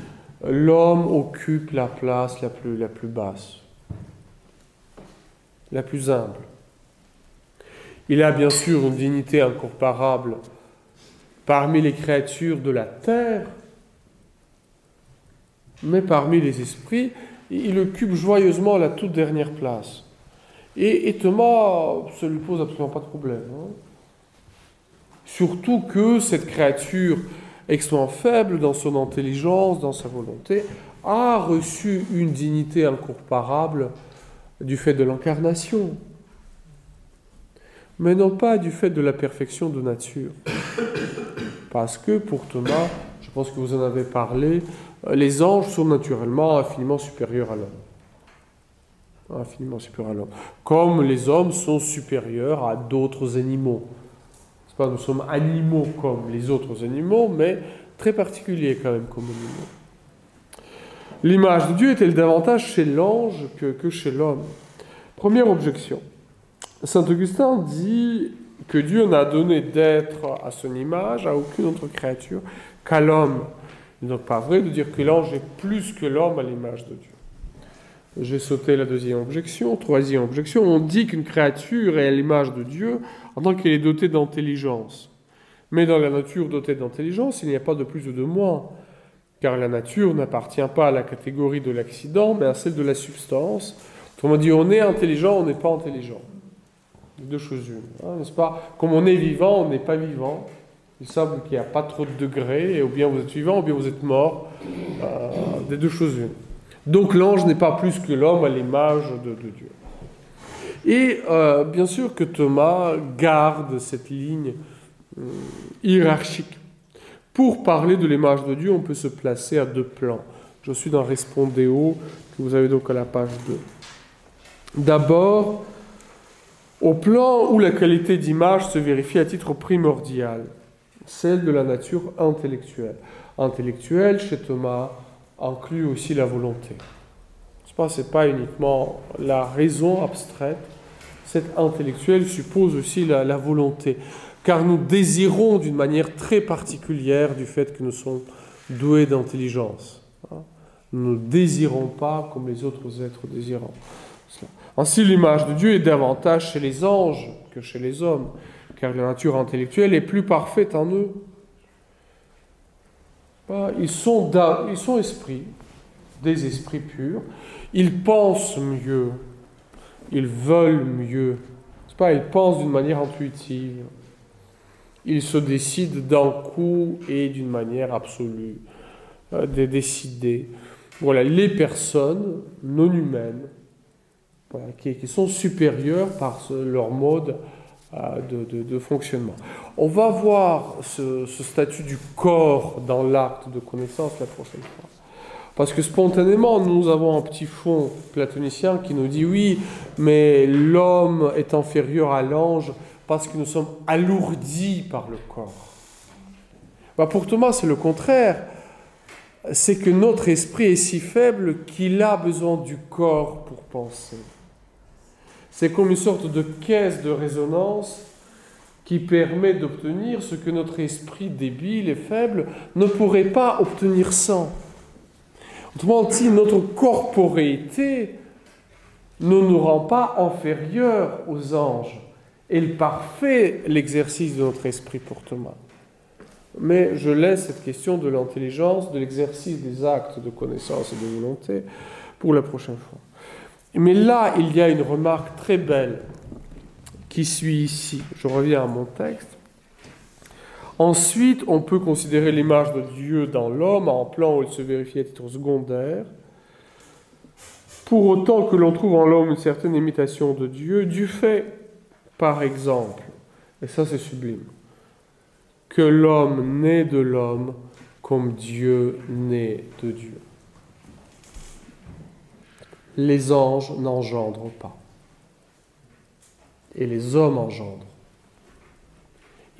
l'homme occupe la place la plus basse, la plus humble. Il a bien sûr une dignité incomparable parmi les créatures de la terre, mais parmi les esprits, il occupe joyeusement la toute dernière place. Et, Thomas, ça lui pose absolument pas de problème. Hein. Surtout que cette créature extrêmement faible dans son intelligence, dans sa volonté, a reçu une dignité incomparable du fait de l'incarnation, mais non pas du fait de la perfection de nature. Parce que pour Thomas, je pense que vous en avez parlé, les anges sont naturellement infiniment supérieurs à l'homme. Infiniment supérieurs à l'homme. Comme les hommes sont supérieurs à d'autres animaux. Pas, nous sommes animaux comme les autres animaux, mais très particuliers quand même comme animaux. L'image de Dieu est-elle davantage chez l'ange que, chez l'homme? Première objection. Saint Augustin dit que Dieu n'a donné d'être à son image à aucune autre créature qu'à l'homme. Il n'est donc pas vrai de dire que l'ange est plus que l'homme à l'image de Dieu. J'ai sauté la deuxième objection. Troisième objection, on dit qu'une créature est à l'image de Dieu en tant qu'elle est dotée d'intelligence. Mais dans la nature dotée d'intelligence, il n'y a pas de plus ou de moins, car la nature n'appartient pas à la catégorie de l'accident, mais à celle de la substance. Autrement dit, on est intelligent, on n'est pas intelligent. Deux choses une, hein, n'est-ce pas? Comme on est vivant, on n'est pas vivant. Il semble qu'il n'y a pas trop de degrés, et ou bien vous êtes vivant, ou bien vous êtes mort. Euh, des deux choses une. Donc l'ange n'est pas plus que l'homme à l'image de, Dieu. Et euh, bien sûr que Thomas garde cette ligne euh, hiérarchique. Pour parler de l'image de Dieu, on peut se placer à deux plans. Je suis dans Respondéo, que vous avez donc à la page 2. D'abord, au plan où la qualité d'image se vérifie à titre primordial, celle de la nature intellectuelle. Intellectuelle, chez Thomas, inclut aussi la volonté. Ce n'est pas uniquement la raison abstraite, cette intellectuelle suppose aussi la volonté, car nous désirons d'une manière très particulière du fait que nous sommes doués d'intelligence. Nous ne désirons pas comme les autres êtres désirants. Ainsi, l'image de Dieu est davantage chez les anges que chez les hommes, car la nature intellectuelle est plus parfaite en eux. Ils sont, ils sont esprits, des esprits purs. Ils pensent mieux. Ils veulent mieux. Pas, ils pensent d'une manière intuitive. Ils se décident d'un coup et d'une manière absolue, euh, de décider. Voilà, les personnes non humaines, qui, sont supérieures par leur mode de, fonctionnement. On va voir ce, statut du corps dans l'acte de connaissance la prochaine fois. Parce que spontanément, nous avons un petit fond platonicien qui nous dit oui, mais l'homme est inférieur à l'ange parce que nous sommes alourdis par le corps. Bah pour Thomas, c'est le contraire. C'est que notre esprit est si faible qu'il a besoin du corps pour penser. C'est comme une sorte de caisse de résonance qui permet d'obtenir ce que notre esprit débile et faible ne pourrait pas obtenir sans. Autrement dit, notre corporéité ne nous rend pas inférieurs aux anges. Elle parfait l'exercice de notre esprit pour Thomas. Mais je laisse cette question de l'intelligence, de l'exercice des actes de connaissance et de volonté pour la prochaine fois. Mais là, il y a une remarque très belle qui suit ici. Je reviens à mon texte. Ensuite, on peut considérer l'image de Dieu dans l'homme en plan où il se vérifie à titre secondaire. Pour autant que l'on trouve en l'homme une certaine imitation de Dieu, du fait, par exemple, et ça c'est sublime, que l'homme né de l'homme comme Dieu né de Dieu. Les anges n'engendrent pas. Et les hommes engendrent.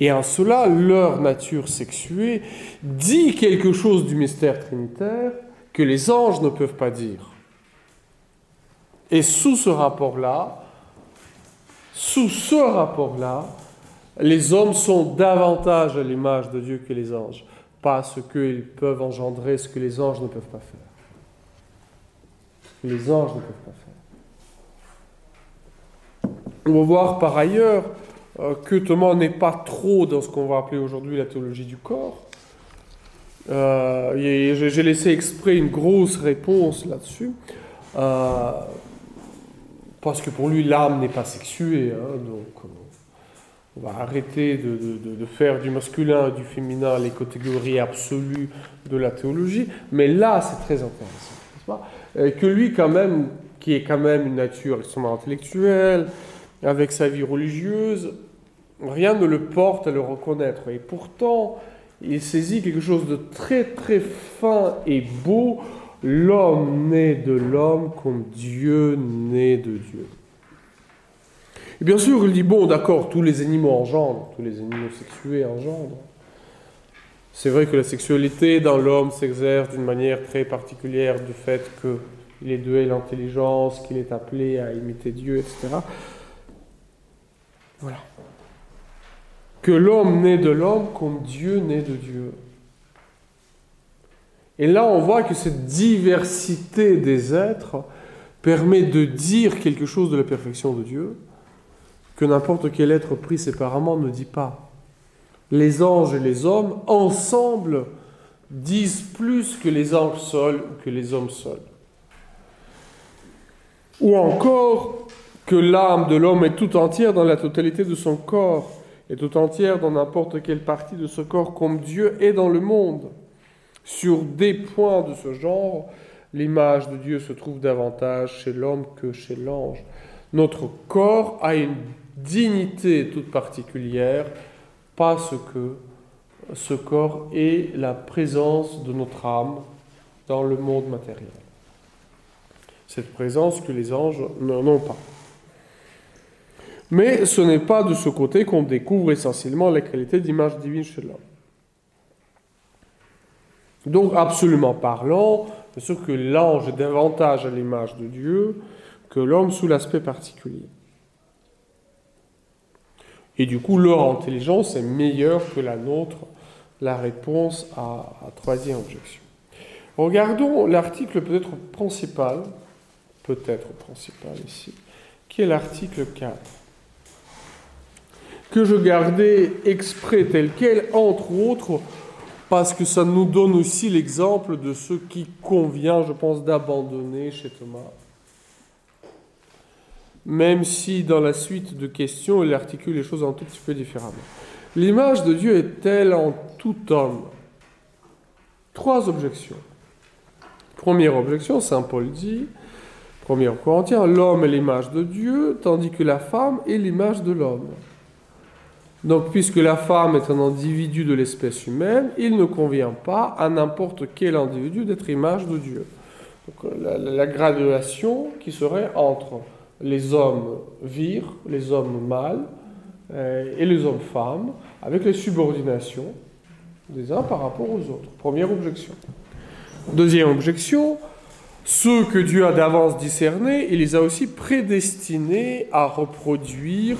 Et en cela, leur nature sexuée dit quelque chose du mystère trinitaire que les anges ne peuvent pas dire. Et sous ce rapport-là, sous ce rapport-là, les hommes sont davantage à l'image de Dieu que les anges, parce qu'ils peuvent engendrer ce que les anges ne peuvent pas faire. les anges ne peuvent pas faire. On va voir par ailleurs euh, que Thomas n'est pas trop dans ce qu'on va appeler aujourd'hui la théologie du corps. Euh, j'ai laissé exprès une grosse réponse là-dessus. Euh, parce que pour lui, l'âme n'est pas sexuée. Hein, donc, on va arrêter de, faire du masculin et du féminin les catégories absolues de la théologie. Mais là, c'est très intéressant. Que lui, quand même, qui est quand même une nature extrêmement intellectuelle, avec sa vie religieuse, rien ne le porte à le reconnaître. Et pourtant, il saisit quelque chose de très très fin et beau, l'homme né de l'homme comme Dieu né de Dieu. Et bien sûr, il dit, bon, d'accord, tous les animaux engendrent, tous les animaux sexués engendrent. C'est vrai que la sexualité dans l'homme s'exerce d'une manière très particulière du fait qu'il est doué l'intelligence, qu'il est appelé à imiter Dieu, etc. Voilà que l'homme naît de l'homme comme Dieu naît de Dieu. Et là, on voit que cette diversité des êtres permet de dire quelque chose de la perfection de Dieu que n'importe quel être pris séparément ne dit pas. Les anges et les hommes, ensemble, disent plus que les anges seuls ou que les hommes seuls. Ou encore que l'âme de l'homme est tout entière dans la totalité de son corps et tout entière dans n'importe quelle partie de ce corps comme Dieu est dans le monde. Sur des points de ce genre, l'image de Dieu se trouve davantage chez l'homme que chez l'ange. Notre corps a une dignité toute particulière parce que ce corps est la présence de notre âme dans le monde matériel. Cette présence que les anges n'ont pas. Mais ce n'est pas de ce côté qu'on découvre essentiellement la qualité d'image divine chez l'homme. Donc, absolument parlant, c'est sûr que l'ange est davantage à l'image de Dieu que l'homme sous l'aspect particulier. Et du coup, leur intelligence est meilleure que la nôtre, la réponse à la troisième objection. Regardons l'article peut-être principal, peut-être principal ici, qui est l'article 4 que je gardais exprès tel quel, entre autres, parce que ça nous donne aussi l'exemple de ce qui convient, je pense, d'abandonner chez Thomas. Même si dans la suite de questions, il articule les choses un tout petit peu différemment. L'image de Dieu est-elle en tout homme? Trois objections. Première objection, Saint Paul dit, 1 Corinthiens, l'homme est l'image de Dieu, tandis que la femme est l'image de l'homme. Donc, puisque la femme est un individu de l'espèce humaine, il ne convient pas à n'importe quel individu d'être image de Dieu. Donc, la, graduation qui serait entre les hommes vires, les hommes mâles euh, et les hommes femmes, avec les subordinations des uns par rapport aux autres. Première objection. Deuxième objection, ceux que Dieu a d'avance discernés, il les a aussi prédestinés à reproduire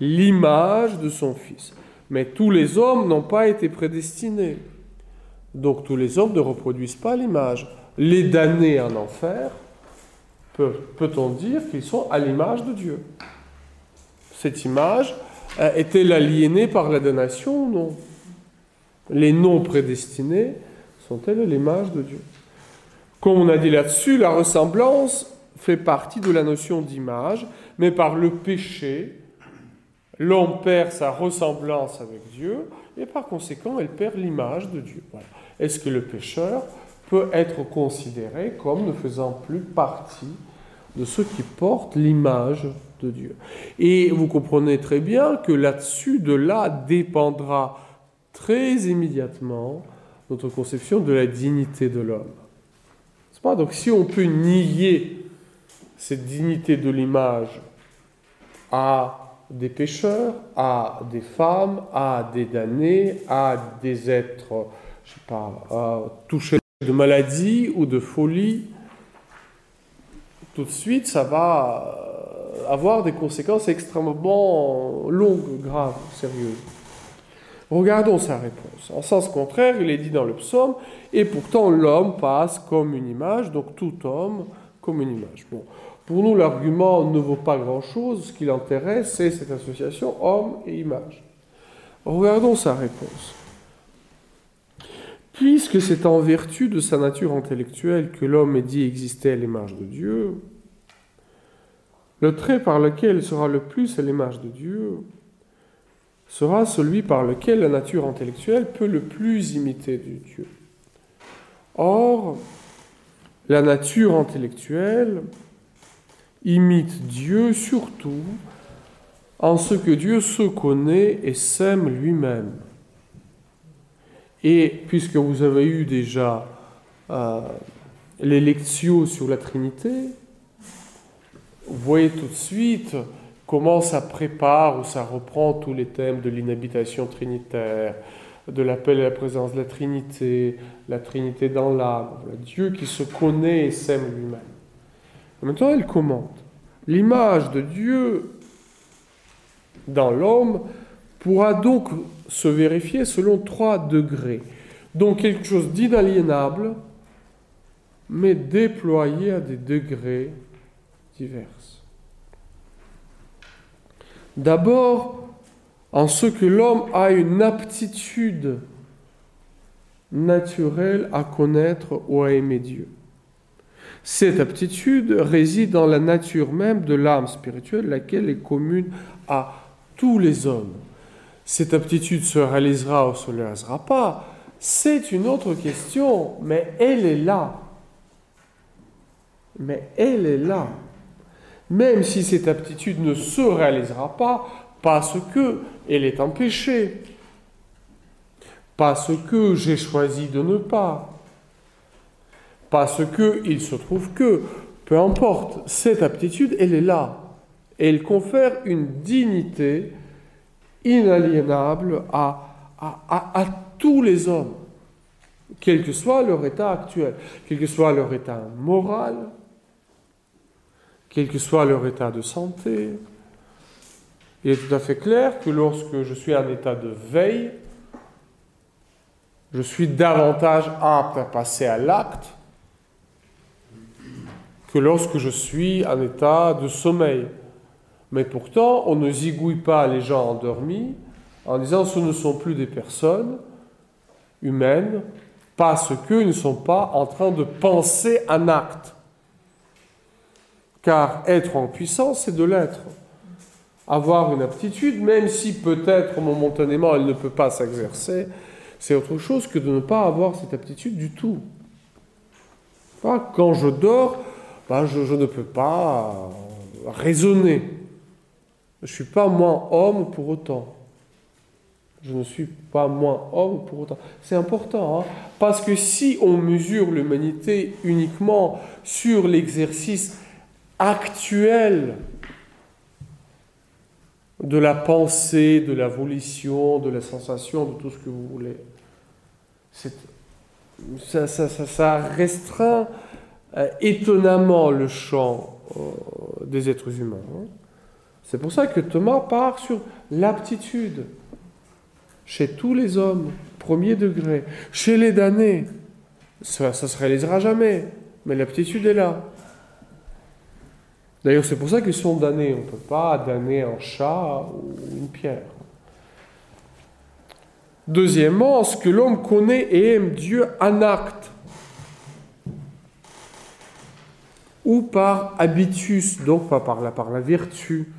l'image de son Fils. Mais tous les hommes n'ont pas été prédestinés. Donc tous les hommes ne reproduisent pas l'image. Les damnés en enfer, peut-on dire qu'ils sont à l'image de Dieu Cette image euh, est-elle aliénée par la damnation ou non? Les non prédestinés sont-elles l'image de Dieu? Comme on a dit là-dessus, la ressemblance fait partie de la notion d'image, mais par le péché, l'homme perd sa ressemblance avec Dieu et par conséquent, elle perd l'image de Dieu. Est-ce que le pécheur peut être considéré comme ne faisant plus partie de ceux qui portent l'image de Dieu? Et vous comprenez très bien que là-dessus, de là dépendra très immédiatement notre conception de la dignité de l'homme. Donc si on peut nier cette dignité de l'image à des pécheurs, à des femmes, à des damnés, à des êtres, je sais pas, touchés de maladie ou de folie, tout de suite, ça va avoir des conséquences extrêmement longues, graves, sérieuses. Regardons sa réponse. En sens contraire, il est dit dans le psaume, et pourtant l'homme passe comme une image, donc tout homme comme une image. Bon, pour nous, l'argument ne vaut pas grand-chose. Ce qui l'intéresse, c'est cette association homme et image. Regardons sa réponse. Puisque c'est en vertu de sa nature intellectuelle que l'homme est dit exister à l'image de Dieu, le trait par lequel il sera le plus à l'image de Dieu sera celui par lequel la nature intellectuelle peut le plus imiter Dieu. Or, la nature intellectuelle imite Dieu surtout en ce que Dieu se connaît et s'aime lui-même. Et puisque vous avez eu déjà euh, les lections sur la Trinité, vous voyez tout de suite comment ça prépare ou ça reprend tous les thèmes de l'inhabitation trinitaire, de l'appel à la présence de la Trinité, la Trinité dans l'âme, Dieu qui se connaît et s'aime lui-même. Maintenant, elle commente. L'image de Dieu dans l'homme pourra donc se vérifier selon trois degrés. Donc quelque chose d'inaliénable, mais déployé à des degrés divers. D'abord, en ce que l'homme a une aptitude naturelle à connaître ou à aimer Dieu. Cette aptitude réside dans la nature même de l'âme spirituelle, laquelle est commune à tous les hommes. Cette aptitude se réalisera ou se réalisera pas, c'est une autre question, mais elle est là. Mais elle est là même si cette aptitude ne se réalisera pas, parce que elle est empêchée, parce que j'ai choisi de ne pas, parce que il se trouve que, peu importe, cette aptitude, elle est là. Elle confère une dignité inaliénable à, à, à tous les hommes, quel que soit leur état actuel, quel que soit leur état moral, quel que soit leur état de santé. Il est tout à fait clair que lorsque je suis en état de veille, je suis davantage apte à passer à l'acte que lorsque je suis en état de sommeil. Mais pourtant, on ne zigouille pas les gens endormis en disant ce ne sont plus des personnes humaines parce qu'ils ne sont pas en train de penser un acte. Car être en puissance, c'est de l'être. Avoir une aptitude, même si peut-être momentanément elle ne peut pas s'exercer, c'est autre chose que de ne pas avoir cette aptitude du tout. Quand je dors, ben je, ne peux pas raisonner. Je ne suis pas moins homme pour autant. Je ne suis pas moins homme pour autant. C'est important, hein parce que si on mesure l'humanité uniquement sur l'exercice actuelle de de la volition, de la sensation, de tout ce que vous voulez. Ça, ça, ça, restreint euh, étonnamment le champ euh, des êtres humains. Hein. C'est pour ça que Thomas part sur l'aptitude chez tous les hommes, premier degré, chez les damnés. Ça ne se réalisera jamais, mais l'aptitude est là. D'ailleurs, c'est pour ça qu'ils sont damnés. On ne peut pas damner un chat ou une pierre. Deuxièmement, ce que l'homme connaît et aime Dieu en acte, ou par habitus, donc pas par la, par la vertu,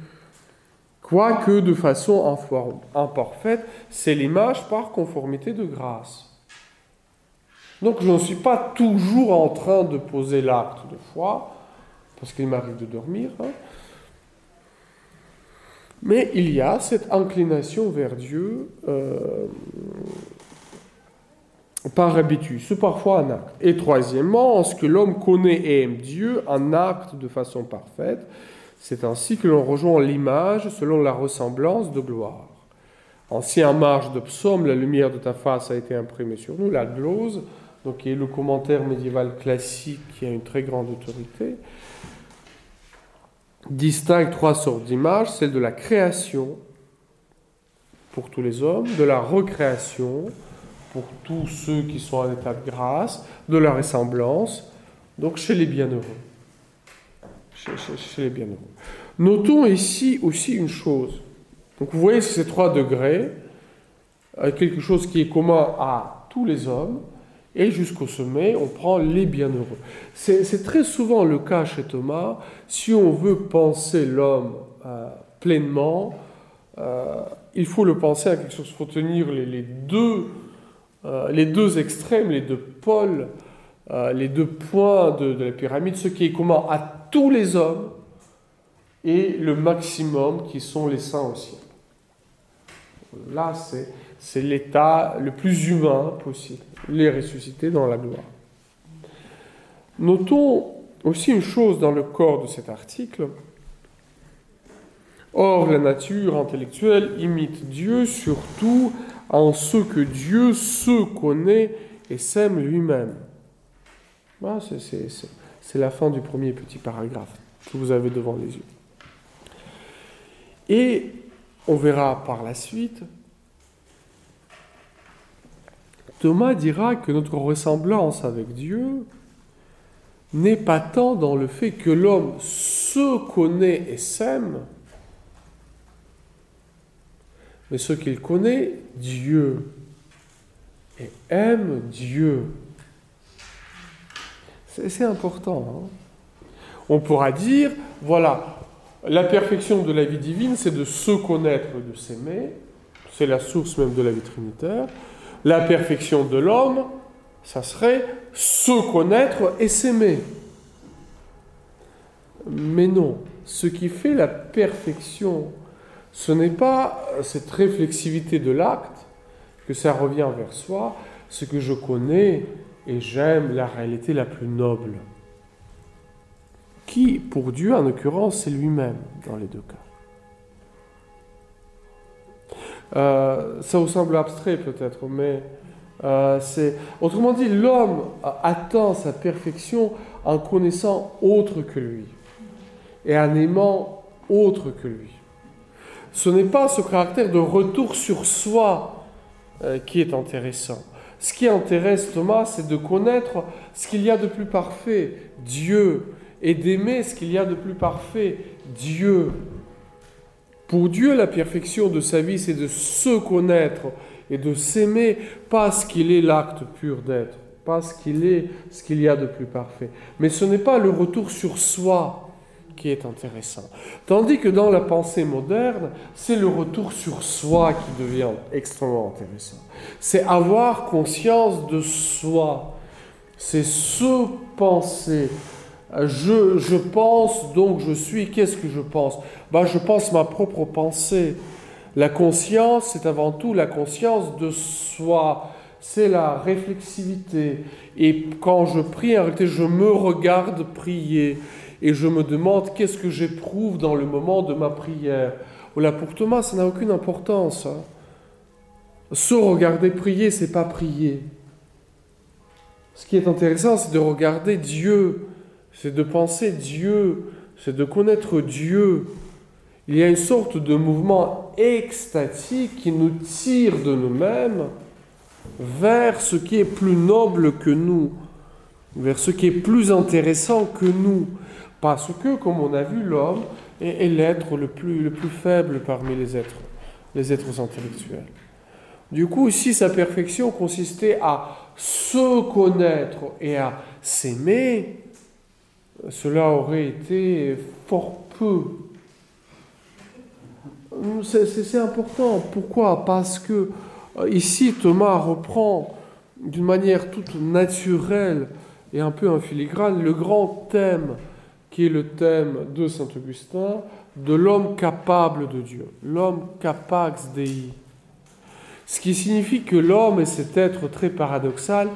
quoique de façon imparfaite, c'est l'image par conformité de grâce. Donc je ne suis pas toujours en train de poser l'acte de foi, parce qu'il m'arrive de dormir. Hein. Mais il y a cette inclination vers Dieu euh, par habitus, parfois un acte. Et troisièmement, en ce que l'homme connaît et aime Dieu, un acte de façon parfaite. C'est ainsi que l'on rejoint l'image selon la ressemblance de gloire. Ancien marge de psaume, la lumière de ta face a été imprimée sur nous, la glose, donc qui est le commentaire médiéval classique qui a une très grande autorité, distingue trois sortes d'images, celle de la création pour tous les hommes, de la recréation pour tous ceux qui sont en état de grâce, de la ressemblance, donc chez les bienheureux. Chez, les bienheureux. Notons ici aussi une chose. Donc vous voyez ces trois degrés, quelque chose qui est commun à tous les hommes, et jusqu'au sommet, on prend les bienheureux. C'est très souvent le cas chez Thomas, si on veut penser l'homme euh, pleinement, euh, il faut le penser à quelque chose, il faut tenir les, deux, euh, les deux extrêmes, les deux pôles, les deux points de, de la pyramide, ce qui est commun à tous les hommes et le maximum qui sont les saints au ciel. Là, c'est l'état le plus humain possible les ressusciter dans la gloire. Notons aussi une chose dans le corps de cet article. Or, la nature intellectuelle imite Dieu surtout en ce que Dieu se connaît et s'aime lui-même. C'est la fin du premier petit paragraphe que vous avez devant les yeux. Et on verra par la suite Thomas dira que notre ressemblance avec Dieu n'est pas tant dans le fait que l'homme se connaît et s'aime, mais ce qu'il connaît, Dieu, et aime Dieu. C'est important. Hein. On pourra dire, voilà, la perfection de la vie divine, c'est de se connaître, de s'aimer, c'est la source même de la vie trinitaire. La perfection de l'homme, ça serait se connaître et s'aimer. Mais non, ce qui fait la perfection, ce n'est pas cette réflexivité de l'acte, que ça revient vers soi, ce que je connais et j'aime la réalité la plus noble, qui, pour Dieu, en l'occurrence, c'est lui-même dans les deux cas. Euh, ça vous semble abstrait peut-être, mais euh, c'est... Autrement dit, l'homme atteint sa perfection en connaissant autre que lui et en aimant autre que lui. Ce n'est pas ce caractère de retour sur soi euh, qui est intéressant. Ce qui intéresse Thomas, c'est de connaître ce qu'il y a de plus parfait, Dieu, et d'aimer ce qu'il y a de plus parfait, Dieu. Pour Dieu, la perfection de sa vie, c'est de se connaître et de s'aimer parce qu'il est l'acte pur d'être, parce qu'il est ce qu'il y a de plus parfait. Mais ce n'est pas le retour sur soi qui est intéressant. Tandis que dans la pensée moderne, c'est le retour sur soi qui devient extrêmement intéressant. C'est avoir conscience de soi. C'est se penser, je, pense, donc je suis. Qu'est-ce que je pense? Bah, Je pense ma propre pensée. La conscience, c'est avant tout la conscience de soi. C'est la réflexivité. Et quand je prie, en réalité, je me regarde prier. Et je me demande qu'est-ce que j'éprouve dans le moment de ma prière. Là, pour Thomas, ça n'a aucune importance. Hein. Se regarder prier, c'est pas prier. Ce qui est intéressant, c'est de regarder Dieu c'est de penser Dieu, c'est de connaître Dieu. Il y a une sorte de mouvement extatique qui nous tire de nous-mêmes vers ce qui est plus noble que nous, vers ce qui est plus intéressant que nous. Parce que, comme on a vu, l'homme est, l'être le plus, le plus faible parmi les êtres, les êtres intellectuels. Du coup, si sa perfection consistait à se connaître et à s'aimer, cela aurait été fort peu. C'est important. Pourquoi? Parce que euh, ici, Thomas reprend d'une manière toute naturelle et un peu en filigrane le grand thème qui est le thème de Saint Augustin de l'homme capable de Dieu, l'homme capax Dei. Ce qui signifie que l'homme est cet être très paradoxal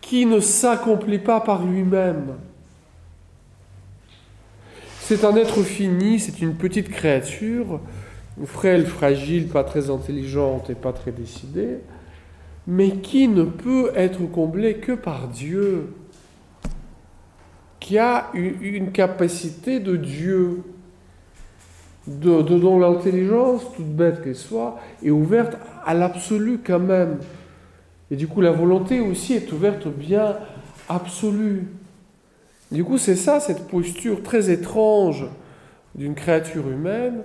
qui ne s'accomplit pas par lui-même. C'est un être fini, c'est une petite créature, frêle, fragile, pas très intelligente et pas très décidée, mais qui ne peut être comblé que par Dieu, qui a une capacité de Dieu de, dont l'intelligence, toute bête qu'elle soit, est ouverte à l'absolu quand même. Et du coup, la volonté aussi est ouverte au bien absolu. Du coup, c'est ça, cette posture très étrange d'une créature humaine,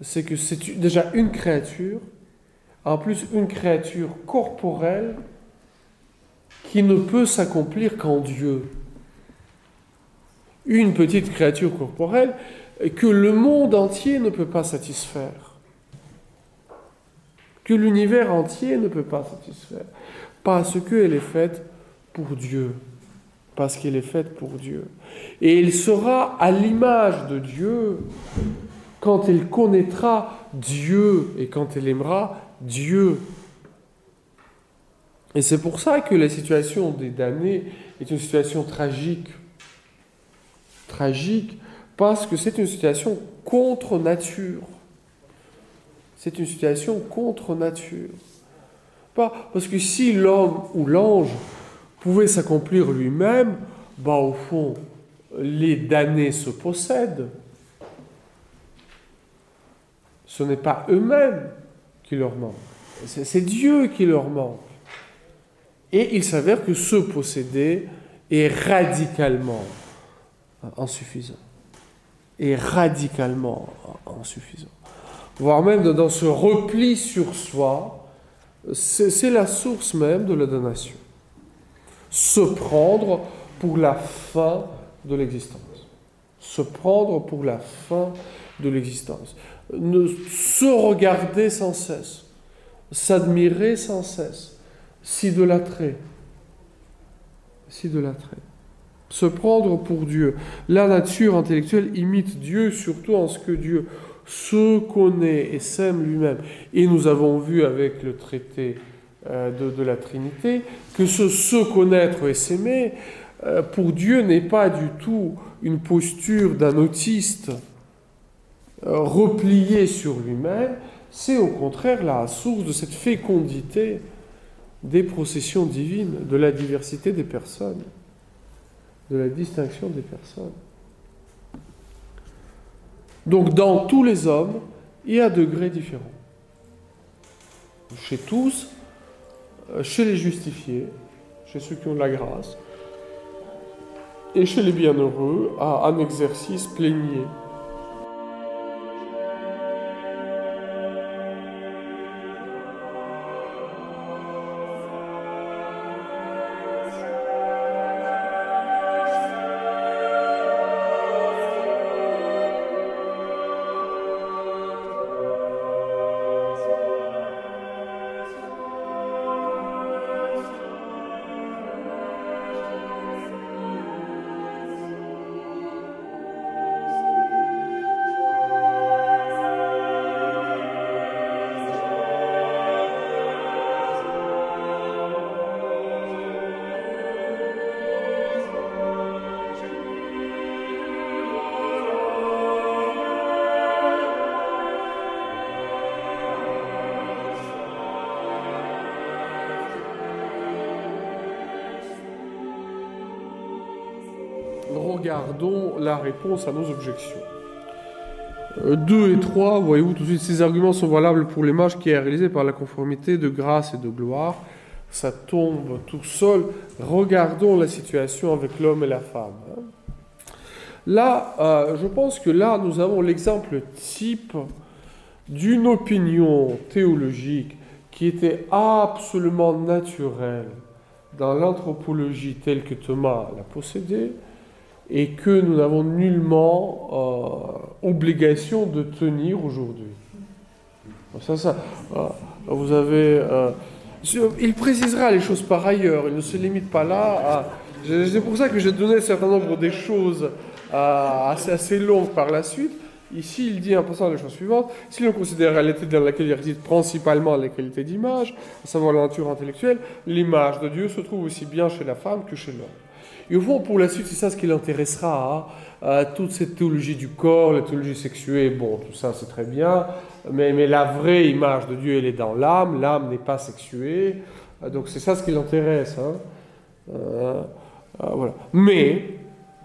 c'est que c'est déjà une créature, en plus une créature corporelle, qui ne peut s'accomplir qu'en Dieu. Une petite créature corporelle que le monde entier ne peut pas satisfaire, que l'univers entier ne peut pas satisfaire, parce qu'elle est faite pour Dieu, parce qu'elle est faite pour Dieu. Et elle sera à l'image de Dieu quand elle connaîtra Dieu et quand elle aimera Dieu. Et c'est pour ça que la situation des damnés est une situation tragique. Tragique parce que c'est une situation contre nature. C'est une situation contre nature. Parce que si l'homme ou l'ange pouvait s'accomplir lui-même, bah au fond, les damnés se possèdent. Ce n'est pas eux-mêmes qui leur manquent, c'est Dieu qui leur manque. Et il s'avère que se posséder est radicalement insuffisant est radicalement insuffisant. Voire même dans ce repli sur soi, c'est la source même de la donation. Se prendre pour la fin de l'existence. Se prendre pour la fin de l'existence. Se regarder sans cesse. S'admirer sans cesse. S'idolâtrer. S'idolâtrer se prendre pour Dieu. La nature intellectuelle imite Dieu surtout en ce que Dieu se connaît et s'aime lui-même. Et nous avons vu avec le traité euh, de, la Trinité que ce se connaître et s'aimer, euh, pour Dieu n'est pas du tout une posture d'un autiste euh, replié sur lui-même, c'est au contraire la source de cette fécondité des processions divines, de la diversité des personnes de la distinction des personnes. Donc dans tous les hommes, il y a degrés différents. Chez tous, euh, chez les justifiés, chez ceux qui ont de la grâce, et chez les bienheureux, à un exercice plénier. Regardons la réponse à nos objections. 2 euh, et 3, voyez-vous tout de suite, ces arguments sont valables pour l'image qui est réalisée par la conformité de grâce et de gloire. Ça tombe tout seul. Regardons la situation avec l'homme et la femme. Là, euh, je pense que là, nous avons l'exemple type d'une opinion théologique qui était absolument naturelle dans l'anthropologie telle que Thomas l'a possédée, et que nous n'avons nullement euh, obligation de tenir aujourd'hui. Ça, ça, euh, vous avez. Euh, il précisera les choses par ailleurs, il ne se limite pas là. C'est pour ça que j'ai donné un certain nombre des choses assez, longues par la suite, Ici, il dit en passant la chose suivante si l'on considère la réalité dans laquelle il réside principalement la qualité d'image, à savoir la nature intellectuelle, l'image de Dieu se trouve aussi bien chez la femme que chez l'homme. Et au fond, pour la suite, c'est ça ce qui l'intéressera à, toute cette théologie du corps, la théologie sexuée. Bon, tout ça, c'est très bien, mais, mais la vraie image de Dieu, elle est dans l'âme. L'âme n'est pas sexuée. Donc, c'est ça ce qui l'intéresse. Hein. Euh, euh, voilà. Mais,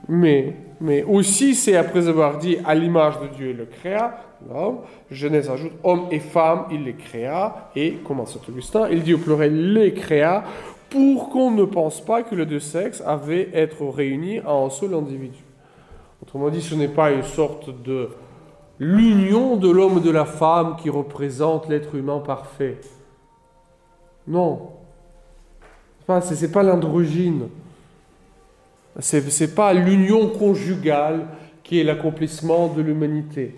mais, mais aussi, c'est après avoir dit à l'image de Dieu, il le créa, l'homme. Genèse ajoute homme et femme, il les créa. Et, comment Saint Augustin, il dit au pluriel les créa pour qu'on ne pense pas que les deux sexes avaient être réunis en un seul individu. Autrement dit, ce n'est pas une sorte de l'union de l'homme et de la femme qui représente l'être humain parfait. Non. Ce n'est pas l'androgyne. Ce n'est pas l'union conjugale qui est l'accomplissement de l'humanité.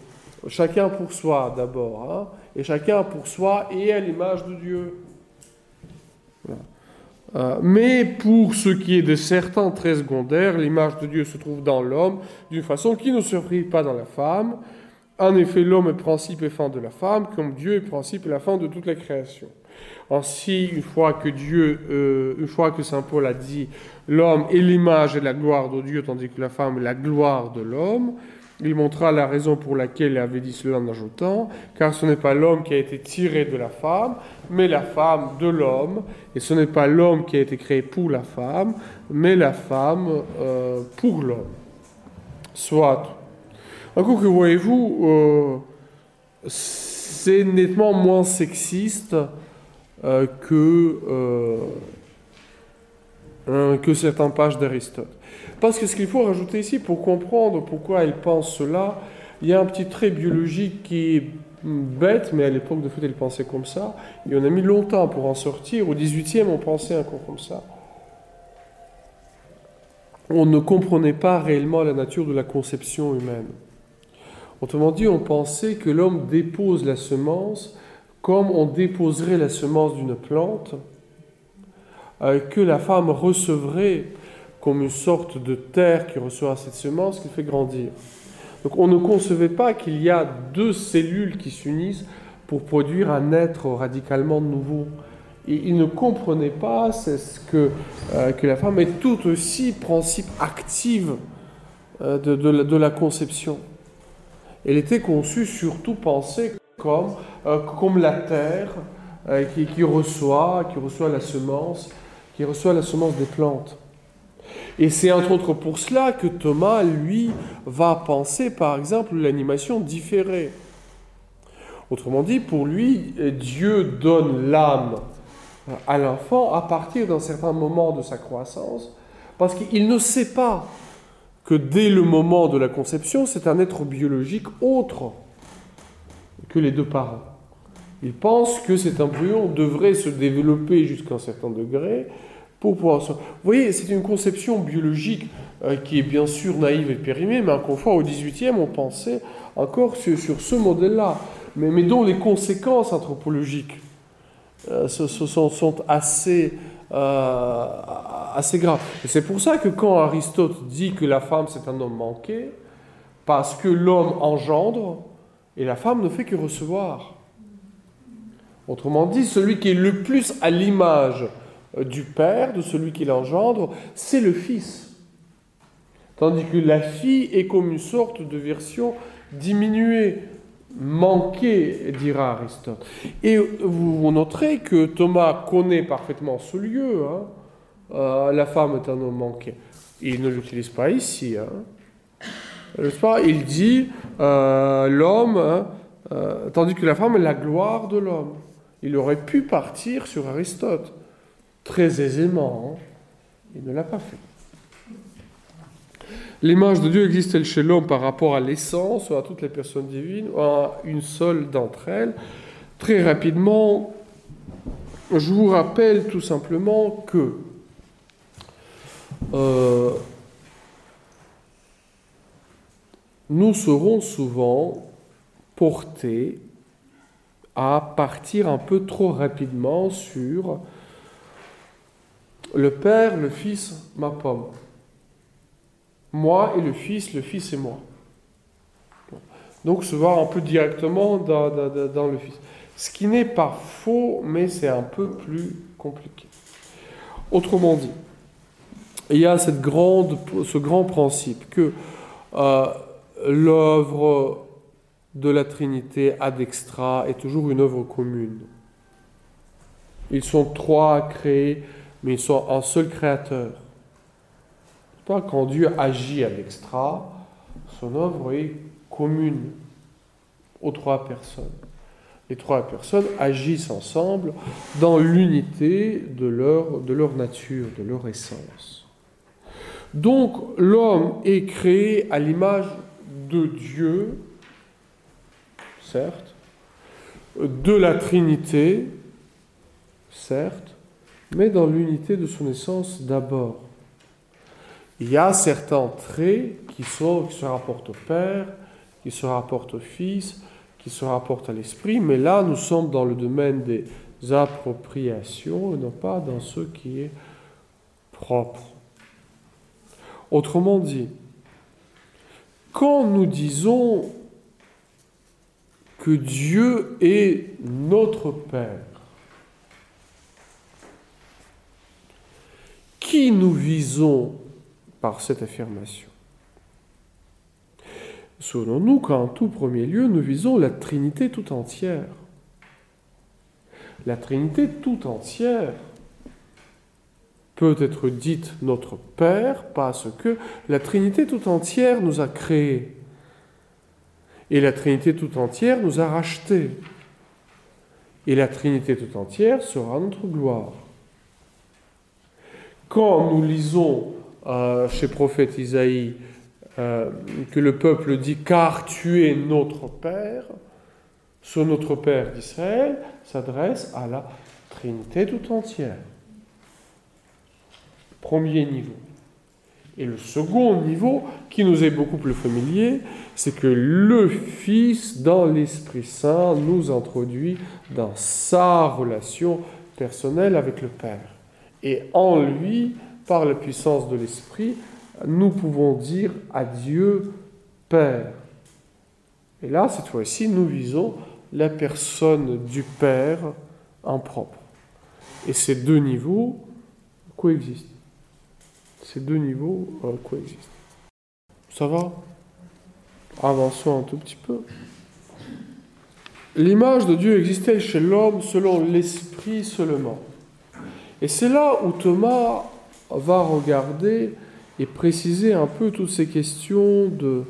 Chacun pour soi d'abord, hein, et chacun pour soi et à l'image de Dieu. Euh, mais pour ce qui est de certains traits secondaires, l'image de Dieu se trouve dans l'homme d'une façon qui ne se prive pas dans la femme. En effet, l'homme est principe et fin de la femme, comme Dieu est principe et la fin de toute la création. Ainsi, une fois que Dieu, euh, une fois que saint Paul a dit l'homme est l'image et la gloire de Dieu, tandis que la femme est la gloire de l'homme, il montra la raison pour laquelle il avait dit cela en ajoutant, car ce n'est pas l'homme qui a été tiré de la femme, mais la femme de l'homme, et ce n'est pas l'homme qui a été créé pour la femme, mais la femme euh, pour l'homme. Soit. Un coup que voyez-vous, euh, c'est nettement moins sexiste euh, que, hein, que certaines pages d'Aristote. Parce que ce qu'il faut rajouter ici, pour comprendre pourquoi il pense cela, il y a un petit trait biologique qui bête, mais à l'époque de fait, il pensait comme ça. Et on a mis longtemps pour en sortir. Au 18e, on pensait encore comme ça. On ne comprenait pas réellement la nature de la conception humaine. Autrement dit, on pensait que l'homme dépose la semence comme on déposerait la semence d'une plante, euh, que la femme recevrait comme une sorte de terre qui reçoit cette semence qui fait grandir. Donc on ne concevait pas qu'il y a deux cellules qui s'unissent pour produire un être radicalement nouveau. Et il ne comprenait pas ce que, euh, que la femme est tout aussi principe active euh, de, de, la, conception. Elle était conçue surtout pensée comme, euh, comme la terre qui, reçoit, qui reçoit la semence, qui reçoit la semence des plantes. Et c'est entre autres pour cela que Thomas, lui, va penser par exemple l'animation différée. Autrement dit, pour lui, Dieu donne l'âme à l'enfant à partir d'un certain moment de sa croissance, parce qu'il ne sait pas que dès le moment de la conception, c'est un être biologique autre que les deux parents. Il pense que cet embryon devrait se développer jusqu'à un certain degré, Vous voyez, c'est une conception biologique euh, qui est bien sûr naïve et périmée, mais encore une fois, au XVIIIe, on pensait encore sur, ce modèle-là, mais, mais, dont les conséquences anthropologiques euh, sont, assez, euh, assez graves. Et c'est pour ça que quand Aristote dit que la femme c'est un homme manqué, parce que l'homme engendre et la femme ne fait que recevoir. Autrement dit, celui qui est le plus à l'image du Père, de celui qui l'engendre, c'est le Fils. Tandis que la fille est comme une sorte de version diminuée, manquée, dira Aristote. Et vous, noterez que Thomas connaît parfaitement ce lieu. Hein. Euh, la femme est un homme manqué. Il ne l'utilise pas ici. Hein. Pas? Il dit euh, l'homme, hein, tandis que la femme est la gloire de l'homme. Il aurait pu partir sur Aristote très aisément. Hein. Il ne l'a pas fait. L'image de Dieu existe-t-elle chez l'homme par rapport à l'essence ou à toutes les personnes divines ou à une seule d'entre elles? Très rapidement, je vous rappelle tout simplement que euh, nous serons souvent portés à partir un peu trop rapidement sur le Père, le Fils, ma pomme. Moi et le Fils, le Fils et moi. Donc se voir un peu directement dans, le Fils. Ce qui n'est pas faux, mais c'est un peu plus compliqué. Autrement dit, il y a ce grand principe que euh, l'œuvre de la Trinité ad extra est toujours une œuvre commune. Ils sont trois à créer, mais ils sont un seul créateur. Quand Dieu agit ad extra, son œuvre est commune aux trois personnes. Les trois personnes agissent ensemble dans l'unité de leur, de leur nature, de leur essence. Donc l'homme est créé à l'image de Dieu, certes, de la Trinité, certes, mais dans l'unité de son essence d'abord. Il y a certains traits qui, se rapportent au Père, qui se rapportent au Fils, qui se rapportent à l'Esprit, mais là nous sommes dans le domaine des appropriations et non pas dans ce qui est propre. Autrement dit, quand nous disons que Dieu est notre Père, qui nous visons par cette affirmation Selon nous qu'en tout premier lieu, nous visons la Trinité tout entière. La Trinité tout entière peut être dite notre Père parce que la Trinité tout entière nous a créés. Et la Trinité tout entière nous a rachetés. Et la Trinité tout entière sera notre gloire. Quand nous lisons euh, chez prophète Isaïe euh, que le peuple dit car tu es notre Père, ce notre Père d'Israël s'adresse à la Trinité tout entière premier niveau. Et le second niveau, qui nous est beaucoup plus familier, c'est que le Fils, dans l'Esprit Saint, nous introduit dans sa relation personnelle avec le Père. Et en lui, par la puissance de l'Esprit, nous pouvons dire à Dieu Père. Et là, cette fois-ci, nous visons la personne du Père en propre. Et ces deux niveaux coexistent. Ces deux niveaux euh, coexistent. Ça va? Avançons un tout petit peu. L'image de Dieu existait chez l'homme selon l'esprit seulement. Et c'est là où Thomas va regarder et préciser un peu toutes ces questions de,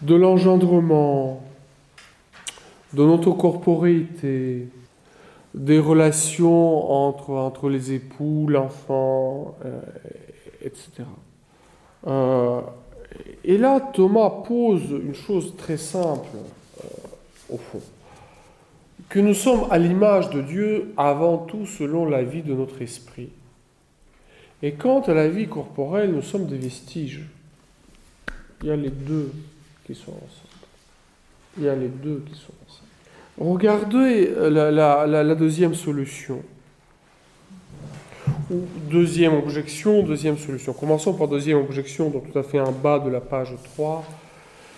de l'engendrement, de notre corporéité, des relations entre, entre les époux, l'enfant, euh, etc. Euh, et là, Thomas pose une chose très simple, euh, au fond, que nous sommes à l'image de Dieu avant tout selon la vie de notre esprit. Et quant à la vie corporelle, nous sommes des vestiges. Il y a les deux qui sont ensemble. Il y a les deux qui sont ensemble. Regardez la deuxième solution deuxième objection, deuxième solution. Commençons par deuxième objection, donc tout à fait en bas de la page 3.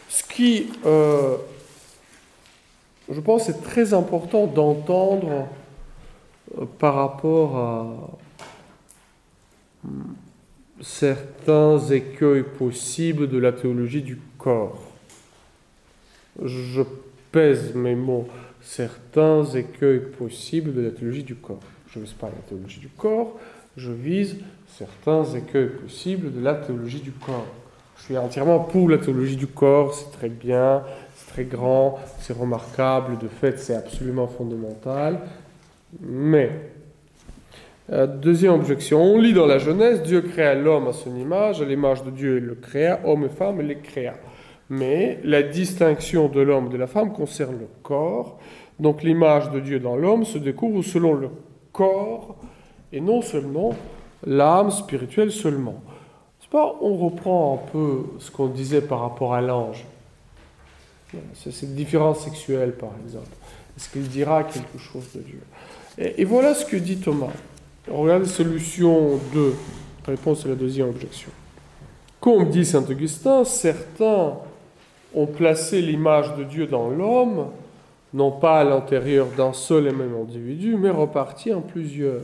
Ce qui, euh, je pense, est très important d'entendre euh, par rapport à hmm, certains écueils possibles de la théologie du corps. Je pèse mes mots, certains écueils possibles de la théologie du corps. Je ne vise pas la théologie du corps, je vise certains écueils possibles de la théologie du corps. Je suis entièrement pour la théologie du corps, c'est très bien, c'est grand, c'est remarquable, de fait c'est absolument fondamental. Mais, euh, deuxième objection, on lit dans la Genèse, Dieu créa l'homme à son image, à l'image de Dieu il le créa, homme et femme il les créa. Mais la distinction de l'homme et de la femme concerne le corps, donc l'image de Dieu dans l'homme se découvre selon le corps et non seulement l'âme spirituelle seulement. On reprend un peu ce qu'on disait par rapport à l'ange. Cette différence sexuelle, par exemple. Est-ce qu'il dira quelque chose de Dieu? Et, voilà ce que dit Thomas. la solution 2. Réponse à la deuxième objection. Comme dit saint Augustin, certains ont placé l'image de Dieu dans l'homme, non pas à l'intérieur d'un seul et même individu, mais reparti en plusieurs.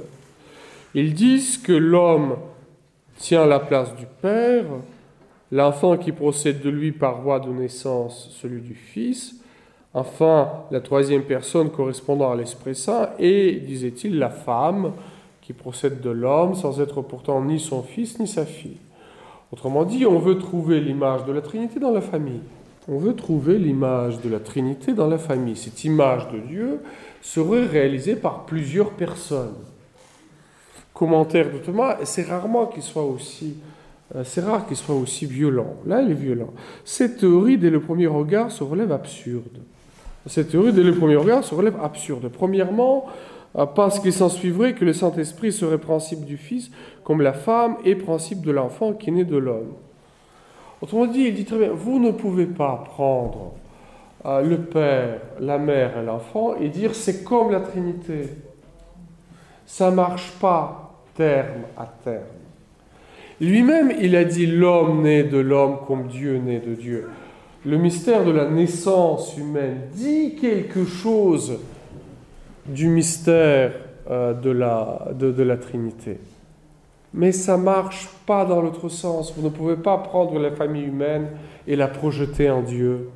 Ils disent que l'homme tient la place du Père, l'enfant qui procède de lui par voie de naissance, celui du Fils, enfin la troisième personne correspondant à l'Esprit Saint, et, disait-il, la femme qui procède de l'homme sans être pourtant ni son fils ni sa fille. Autrement dit, on veut trouver l'image de la Trinité dans la famille. On veut trouver l'image de la Trinité dans la famille. Cette image de Dieu serait réalisée par plusieurs personnes. Commentaire de Thomas, c'est rarement qu'il soit aussi c'est rare qu'il soit aussi violent. Là, il est violent. Cette théorie, dès le premier regard, se relève absurde. Cette théorie, dès le premier regard, se relève absurde. Premièrement, euh, parce qu'il s'ensuivrait que le Saint-Esprit serait principe du Fils, comme la femme est principe de l'enfant qui naît de l'homme. Autrement dit, il dit très bien, vous ne pouvez pas prendre euh, le Père, la Mère et l'enfant et dire c'est comme la Trinité. Ça ne marche pas terme à terme. Lui-même, il a dit l'homme naît de l'homme comme Dieu naît de Dieu. Le mystère de la naissance humaine dit quelque chose du mystère euh, de, la, de, la Trinité. Mais ça marche pas dans l'autre sens. Vous ne pouvez pas prendre la famille humaine et la projeter en Dieu.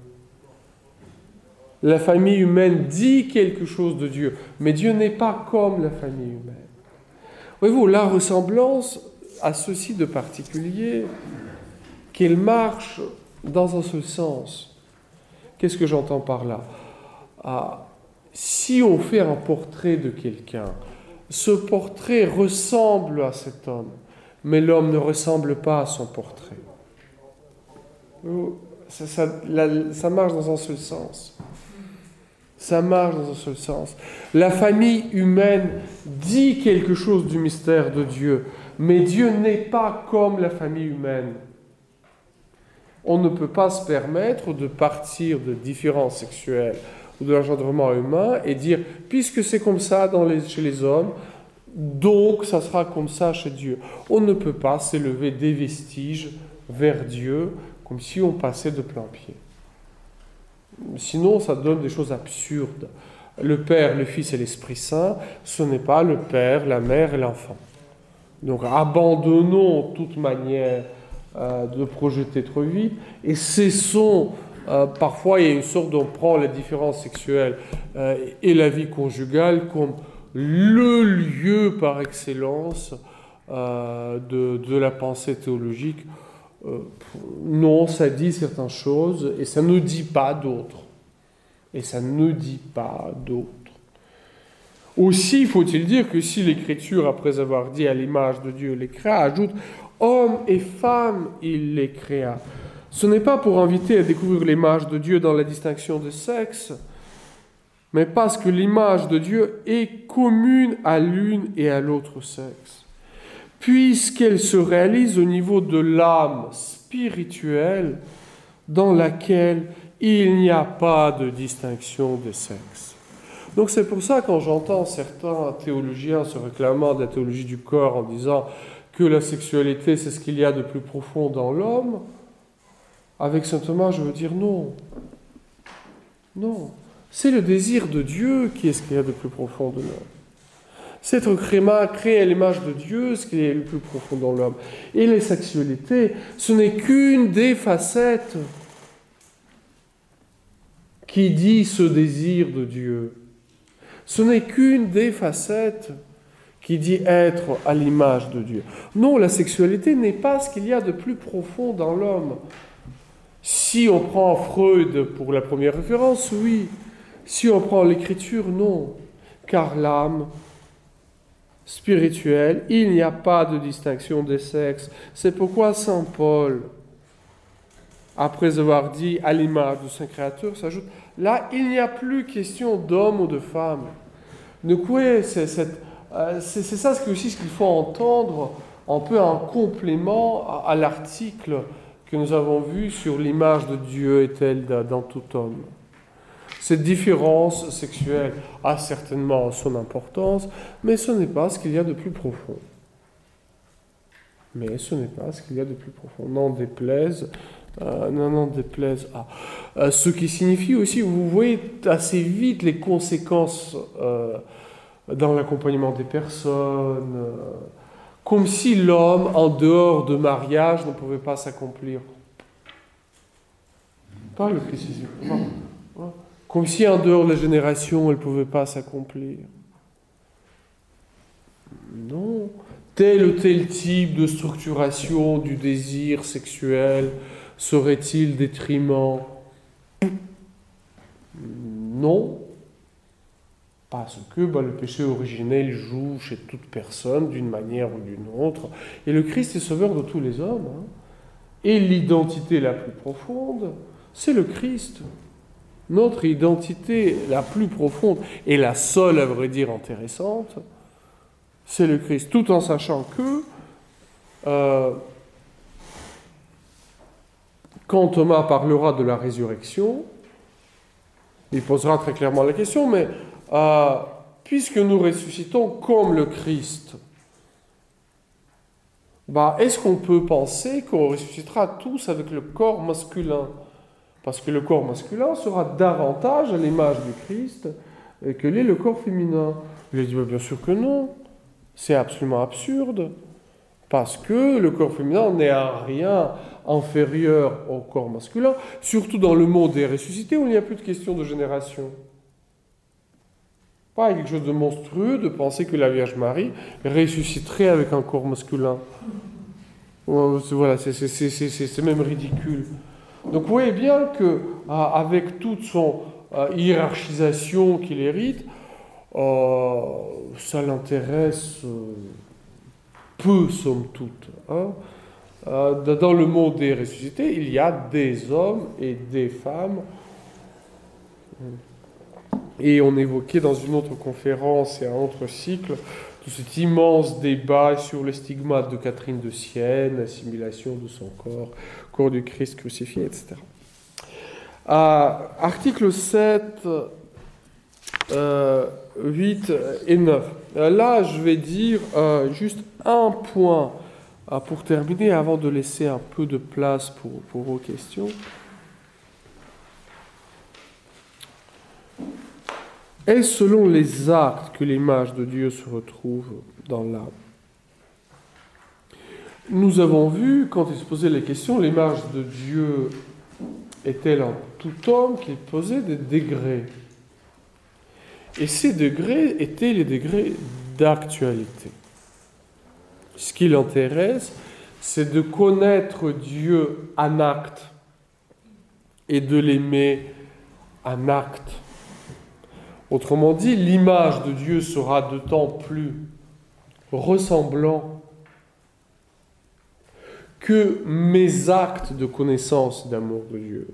La famille humaine dit quelque chose de Dieu, mais Dieu n'est pas comme la famille humaine. Voyez-vous, la ressemblance à ceci de particulier qu'elle marche dans un seul sens. Qu'est-ce que j'entends par là? Ah, Si on fait un portrait de quelqu'un, ce portrait ressemble à cet homme, mais l'homme ne ressemble pas à son portrait. Ça, ça, marche dans un seul sens. Ça marche dans un seul sens. La famille humaine dit quelque chose du mystère de Dieu, mais Dieu n'est pas comme la famille humaine. On ne peut pas se permettre de partir de différences sexuelles ou de l'engendrement humain et dire, puisque c'est comme ça chez les hommes, donc ça sera comme ça chez Dieu. On ne peut pas s'élever des vestiges vers Dieu comme si on passait de plein pied. Sinon, ça donne des choses absurdes. Le Père, le Fils et l'Esprit Saint, ce n'est pas le Père, la Mère et l'enfant. Donc abandonnons toute manière euh, de projeter trop vite et cessons, euh, parfois il y a une sorte d'on prend la différence sexuelle euh, et la vie conjugale comme le lieu par excellence de, de, la pensée théologique. non, ça dit certaines choses et ça ne dit pas d'autres. Et ça ne dit pas d'autres. Aussi faut-il dire que si l'Écriture, après avoir dit à l'image de Dieu les créa, ajoute Hommes et femmes, il les créa. Ce n'est pas pour inviter à découvrir l'image de Dieu dans la distinction de sexe, mais parce que l'image de Dieu est commune à l'une et à l'autre sexe, puisqu'elle se réalise au niveau de l'âme spirituelle dans laquelle il n'y a pas de distinction de sexe. Donc c'est pour ça quand j'entends certains théologiens se réclamant de la théologie du corps en disant que la sexualité c'est ce qu'il y a de plus profond dans l'homme, avec saint Thomas je veux dire non. Non. C'est le désir de Dieu qui est ce qu'il y a de plus profond de l'homme. C'est être créé à l'image de Dieu, ce qui est le plus profond dans l'homme. Et les sexualités, ce n'est qu'une des facettes qui dit ce désir de Dieu. Ce n'est qu'une des facettes qui dit être à l'image de Dieu. Non, la sexualité n'est pas ce qu'il y a de plus profond dans l'homme. Si on prend Freud pour la première référence, oui. Si on prend l'écriture, non. Car l'âme spirituelle, il n'y a pas de distinction des sexes. C'est pourquoi Saint Paul, après avoir dit à l'image de Saint Créateur, s'ajoute Là, il n'y a plus question d'homme ou de femme. Euh, c'est ça aussi ce qu'il faut entendre un peu en complément à, l'article que nous avons vu sur l'image de Dieu est-elle dans tout homme. Cette différence sexuelle a certainement son importance, mais ce n'est pas ce qu'il y a de plus profond. Mais ce n'est pas ce qu'il y a de plus profond. N'en déplaise Euh, non, non, déplaise. Euh, ce qui signifie aussi, vous voyez assez vite les conséquences euh, dans l'accompagnement des personnes, comme si l'homme, en dehors de mariage, ne pouvait pas s'accomplir. Pas le Christ Comme si en dehors de la génération, elle ne pouvait pas s'accomplir. Non. Tel ou tel type de structuration du désir sexuel serait-il détriment? Non. Parce que bah, le péché originel joue chez toute personne d'une manière ou d'une autre. Et le Christ est sauveur de tous les hommes. Hein. Et l'identité la plus profonde, c'est le Christ. Notre identité la plus profonde et la seule, à vrai dire, intéressante, c'est le Christ. Tout en sachant que euh, quand Thomas parlera de la résurrection, il posera très clairement la question, mais euh, puisque nous ressuscitons comme le Christ, bah, est-ce qu'on peut penser qu'on ressuscitera tous avec le corps masculin? Parce que le corps masculin sera davantage à l'image du Christ que l'est le corps féminin. Il dit bah, bien sûr que non, c'est absolument absurde, parce que le corps féminin n'est à rien inférieur au corps masculin, surtout dans le monde des ressuscités où il n'y a plus de question de génération. Pas quelque chose de monstrueux de penser que la Vierge Marie ressusciterait avec un corps masculin. Voilà, c'est même ridicule. Donc vous voyez bien que ah, avec toute son ah, hiérarchisation qu'il hérite, ah, ça l'intéresse euh, peu, somme toute. Hein. Euh, dans le monde des ressuscités, il y a des hommes et des femmes. Et on évoquait dans une autre conférence et un autre cycle tout cet immense débat sur le stigmate de Catherine de Sienne, l'assimilation de son corps, corps du Christ crucifié, etc. Euh, article 7, 8 euh, et 9. là, je vais dire juste un point ah, pour terminer, avant de laisser un peu de place pour, vos questions, est-ce selon les actes que l'image de Dieu se retrouve dans l'âme? Nous avons vu, quand il se posait les questions, l'image de Dieu est-elle en tout homme qu'il posait des degrés? Et ces degrés étaient les degrés d'actualité. Ce qui l'intéresse, c'est de connaître Dieu en acte et de l'aimer en acte. Autrement dit, l'image de Dieu sera d'autant plus ressemblant que mes actes de connaissance d'amour de Dieu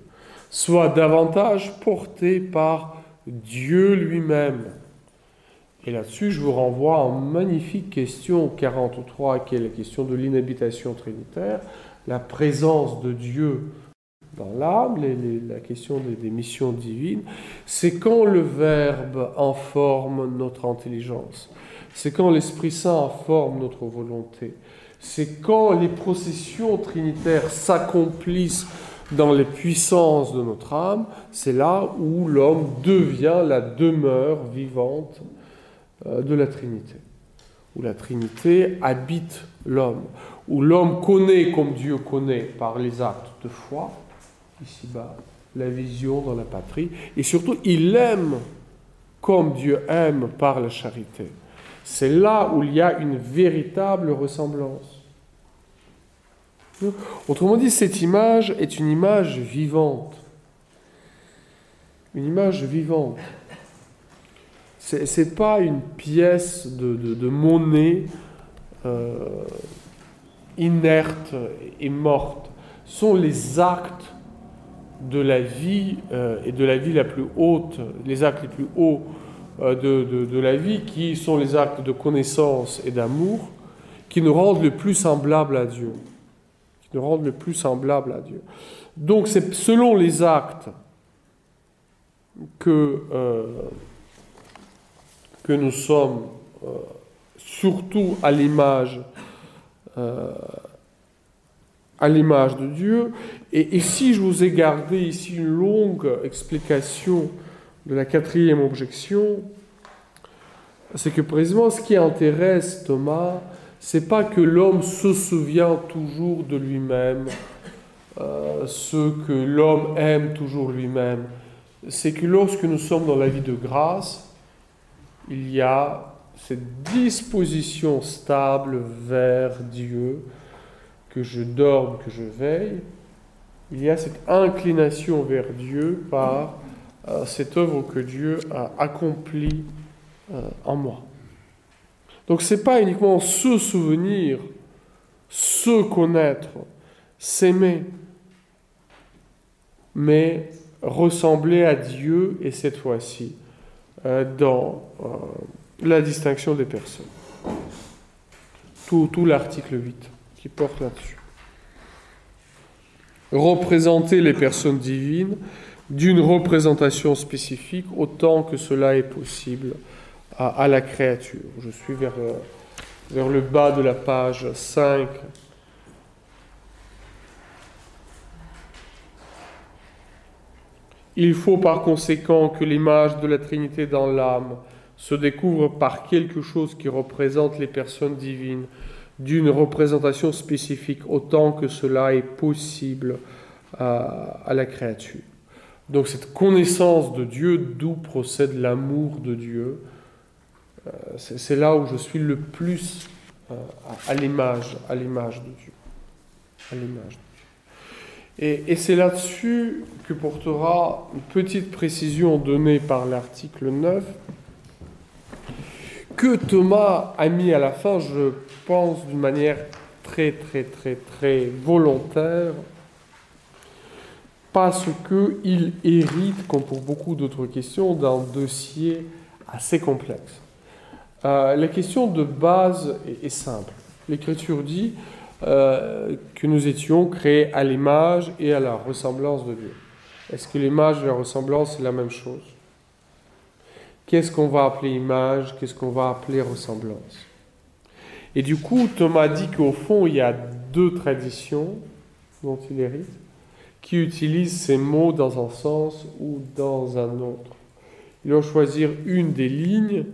soient davantage portés par Dieu lui-même et là-dessus, je vous renvoie à une magnifique question 43, qui est la question de l'inhabitation trinitaire, la présence de Dieu dans l'âme, la question des, missions divines. C'est quand le Verbe informe notre intelligence. C'est quand l'Esprit Saint informe notre volonté. C'est quand les processions trinitaires s'accomplissent dans les puissances de notre âme, c'est là où l'homme devient la demeure vivante de la Trinité, où la Trinité habite l'homme, où l'homme connaît comme Dieu connaît par les actes de foi, ici-bas, la vision dans la patrie, et surtout il aime comme Dieu aime par la charité. C'est là où il y a une véritable ressemblance. Autrement dit, cette image est une image vivante. Une image vivante. Ce n'est pas une pièce de, monnaie euh, inerte et morte. Ce sont les actes de la vie euh, et de la vie la plus haute, les actes les plus hauts euh, de, de, la vie qui sont les actes de connaissance et d'amour qui nous rendent le plus semblable à Dieu. Qui nous rendent le plus semblable à Dieu. Donc c'est selon les actes que que nous sommes euh, surtout à l'image, euh, à l'image de Dieu. Et ici, je vous ai gardé ici une longue explication de la quatrième objection. C'est que précisément ce qui intéresse Thomas, c'est pas que l'homme se souvient toujours de lui-même, euh, ce que l'homme aime toujours lui-même. C'est que lorsque nous sommes dans la vie de grâce, il y a cette disposition stable vers Dieu, que je dorme, que je veille, il y a cette inclination vers Dieu par euh, cette œuvre que Dieu a accomplie euh, en moi. Donc ce n'est pas uniquement se souvenir, se connaître, s'aimer, mais ressembler à Dieu, et cette fois-ci, dans la distinction des personnes. Tout, l'article 8 qui porte là-dessus. Représenter les personnes divines d'une représentation spécifique autant que cela est possible à, la créature. Je suis vers, euh, vers le bas de la page 5. Il faut par conséquent que l'image de la Trinité dans l'âme se découvre par quelque chose qui représente les personnes divines d'une représentation spécifique autant que cela est possible à, la créature. Donc cette connaissance de Dieu, d'où procède l'amour de Dieu, euh, c'est là où je suis le plus euh, à l'image, à l'image de Dieu. À l'image Et, c'est là-dessus que portera une petite précision donnée par l'article 9 que Thomas a mis à la fin, je pense d'une manière très très très très volontaire, parce qu'il hérite, comme pour beaucoup d'autres questions, d'un dossier assez complexe. Euh, la question de base est, simple. L'Écriture dit euh, que nous étions créés à l'image et à la ressemblance de Dieu. Est-ce que l'image et la ressemblance, c'est la même chose? Qu'est-ce qu'on va appeler image, qu'est-ce qu'on va appeler ressemblance? Et du coup, Thomas dit qu'au fond, il y a deux traditions dont il hérite, qui utilisent ces mots dans un sens ou dans un autre. Il va choisir une des lignes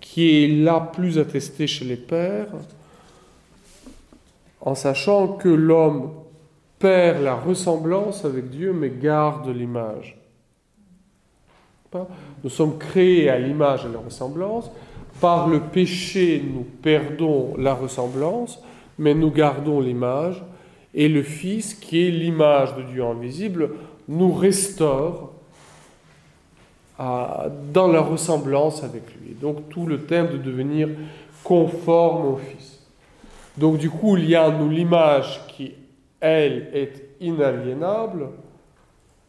qui est la plus attestée chez les pères, en sachant que l'homme perd la ressemblance avec Dieu, mais garde l'image. Nous sommes créés à l'image et à la ressemblance. Par le péché, nous perdons la ressemblance, mais nous gardons l'image. Et le Fils, qui est l'image de Dieu invisible, nous restaure dans la ressemblance avec lui. Donc tout le thème de devenir conforme au Fils. Donc du coup, il y a l'image qui, elle, est inaliénable,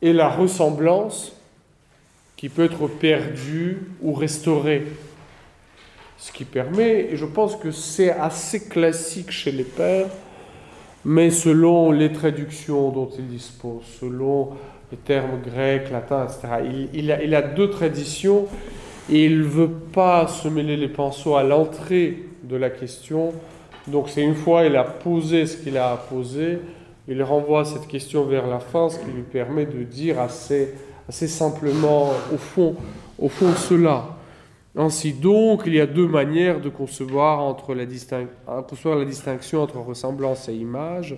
et la ressemblance qui peut être perdu ou restauré. Ce qui permet, et je pense que c'est assez classique chez les pères, mais selon les traductions dont ils disposent, selon les termes grecs, latins, etc., il, a, il a, deux traditions et il ne veut pas se mêler les pinceaux à l'entrée de la question. Donc c'est une fois il a posé ce qu'il a à poser, il renvoie cette question vers la fin, ce qui lui permet de dire assez c'est simplement, au fond, au fond cela. Ainsi donc, il y a deux manières de concevoir, entre la, concevoir la distinction entre ressemblance et image.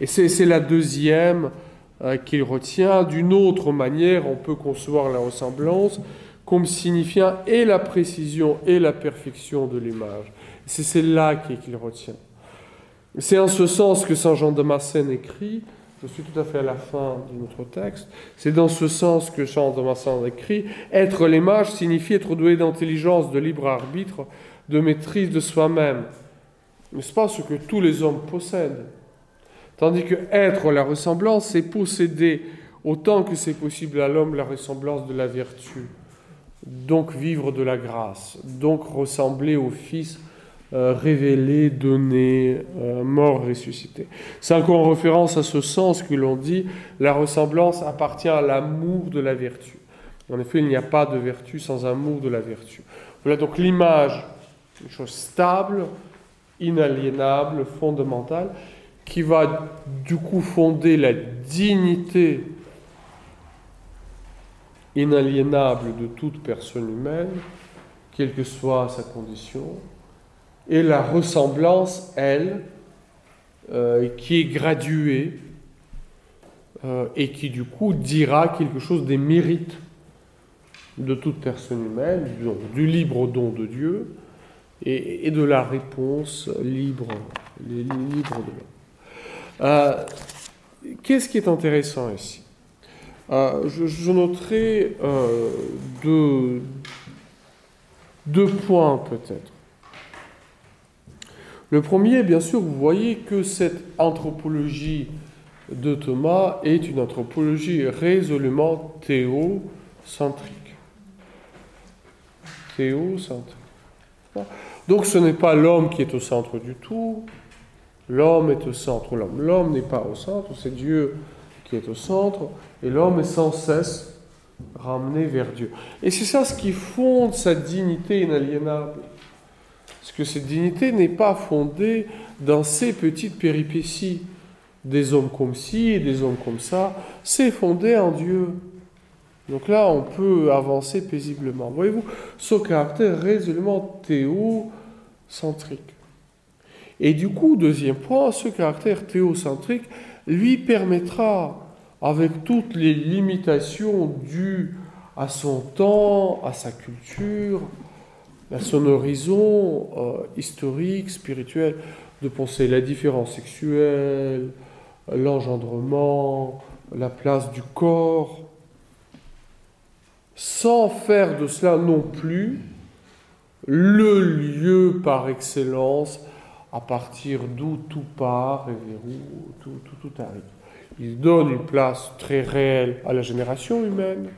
Et c'est la deuxième euh, qu'il retient. D'une autre manière, on peut concevoir la ressemblance comme signifiant et la précision et la perfection de l'image. C'est celle-là qu'il retient. C'est en ce sens que Saint Jean de Massène écrit je suis tout à fait à la fin de notre texte. C'est dans ce sens que Jean de Massin écrit Être l'image signifie être doué d'intelligence, de libre arbitre, de maîtrise de soi-même. N'est-ce pas ce que tous les hommes possèdent? Tandis que être la ressemblance, c'est posséder autant que c'est possible à l'homme la ressemblance de la vertu. Donc vivre de la grâce, donc ressembler au Fils euh, révélé, donné, euh, mort, ressuscité. C'est encore en référence à ce sens que l'on dit la ressemblance appartient à l'amour de la vertu. En effet, il n'y a pas de vertu sans amour de la vertu. Voilà donc l'image, une chose stable, inaliénable, fondamentale, qui va du coup fonder la dignité inaliénable de toute personne humaine, quelle que soit sa condition, et la ressemblance, elle, euh, qui est graduée euh, et qui du coup dira quelque chose des mérites de toute personne humaine, du, libre don de Dieu et, de la réponse libre, libre de l'homme. Euh, qu'est-ce qui est intéressant ici? Je, noterai deux points peut-être. Le premier, bien sûr, vous voyez que cette anthropologie de Thomas est une anthropologie résolument théocentrique. Théocentrique. Donc ce n'est pas l'homme qui est au centre du tout, l'homme est au centre, l'homme. L'homme n'est pas au centre, c'est Dieu qui est au centre, et l'homme est sans cesse ramené vers Dieu. Et c'est ça ce qui fonde sa dignité inaliénable. Parce que cette dignité n'est pas fondée dans ces petites péripéties des hommes comme ci et des hommes comme ça, c'est fondé en Dieu. Donc là, on peut avancer paisiblement. Voyez-vous, ce caractère résolument théocentrique. Et du coup, deuxième point, ce caractère théocentrique lui permettra, avec toutes les limitations dues à son temps, à sa culture, son horizon euh, historique, spirituel, de penser la différence sexuelle, l'engendrement, la place du corps, sans faire de cela non plus le lieu par excellence à partir d'où tout part et vers où tout arrive. Il donne une place très réelle à la génération humaine,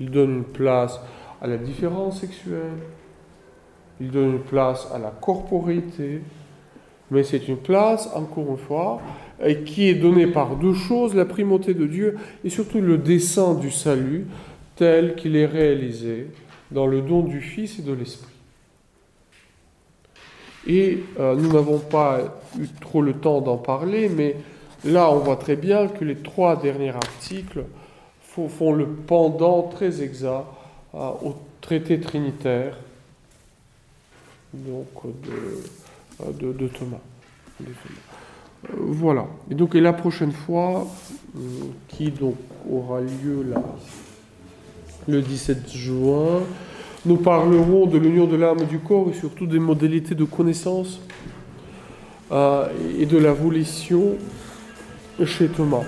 il donne une place à la différence sexuelle, il donne une place à la corporité, mais c'est une place, encore une fois, qui est donnée par deux choses, la primauté de Dieu et surtout le dessein du salut tel qu'il est réalisé dans le don du Fils et de l'Esprit. Et euh, nous n'avons pas eu trop le temps d'en parler, mais là on voit très bien que les trois derniers articles font, le pendant très exact euh, au traité trinitaire donc, de, Thomas. Euh, voilà. Et donc, la prochaine fois, euh, qui donc aura lieu là, le 17 juin, nous parlerons de l'union de l'âme et du corps et surtout des modalités de connaissance euh, et de la volition chez Thomas.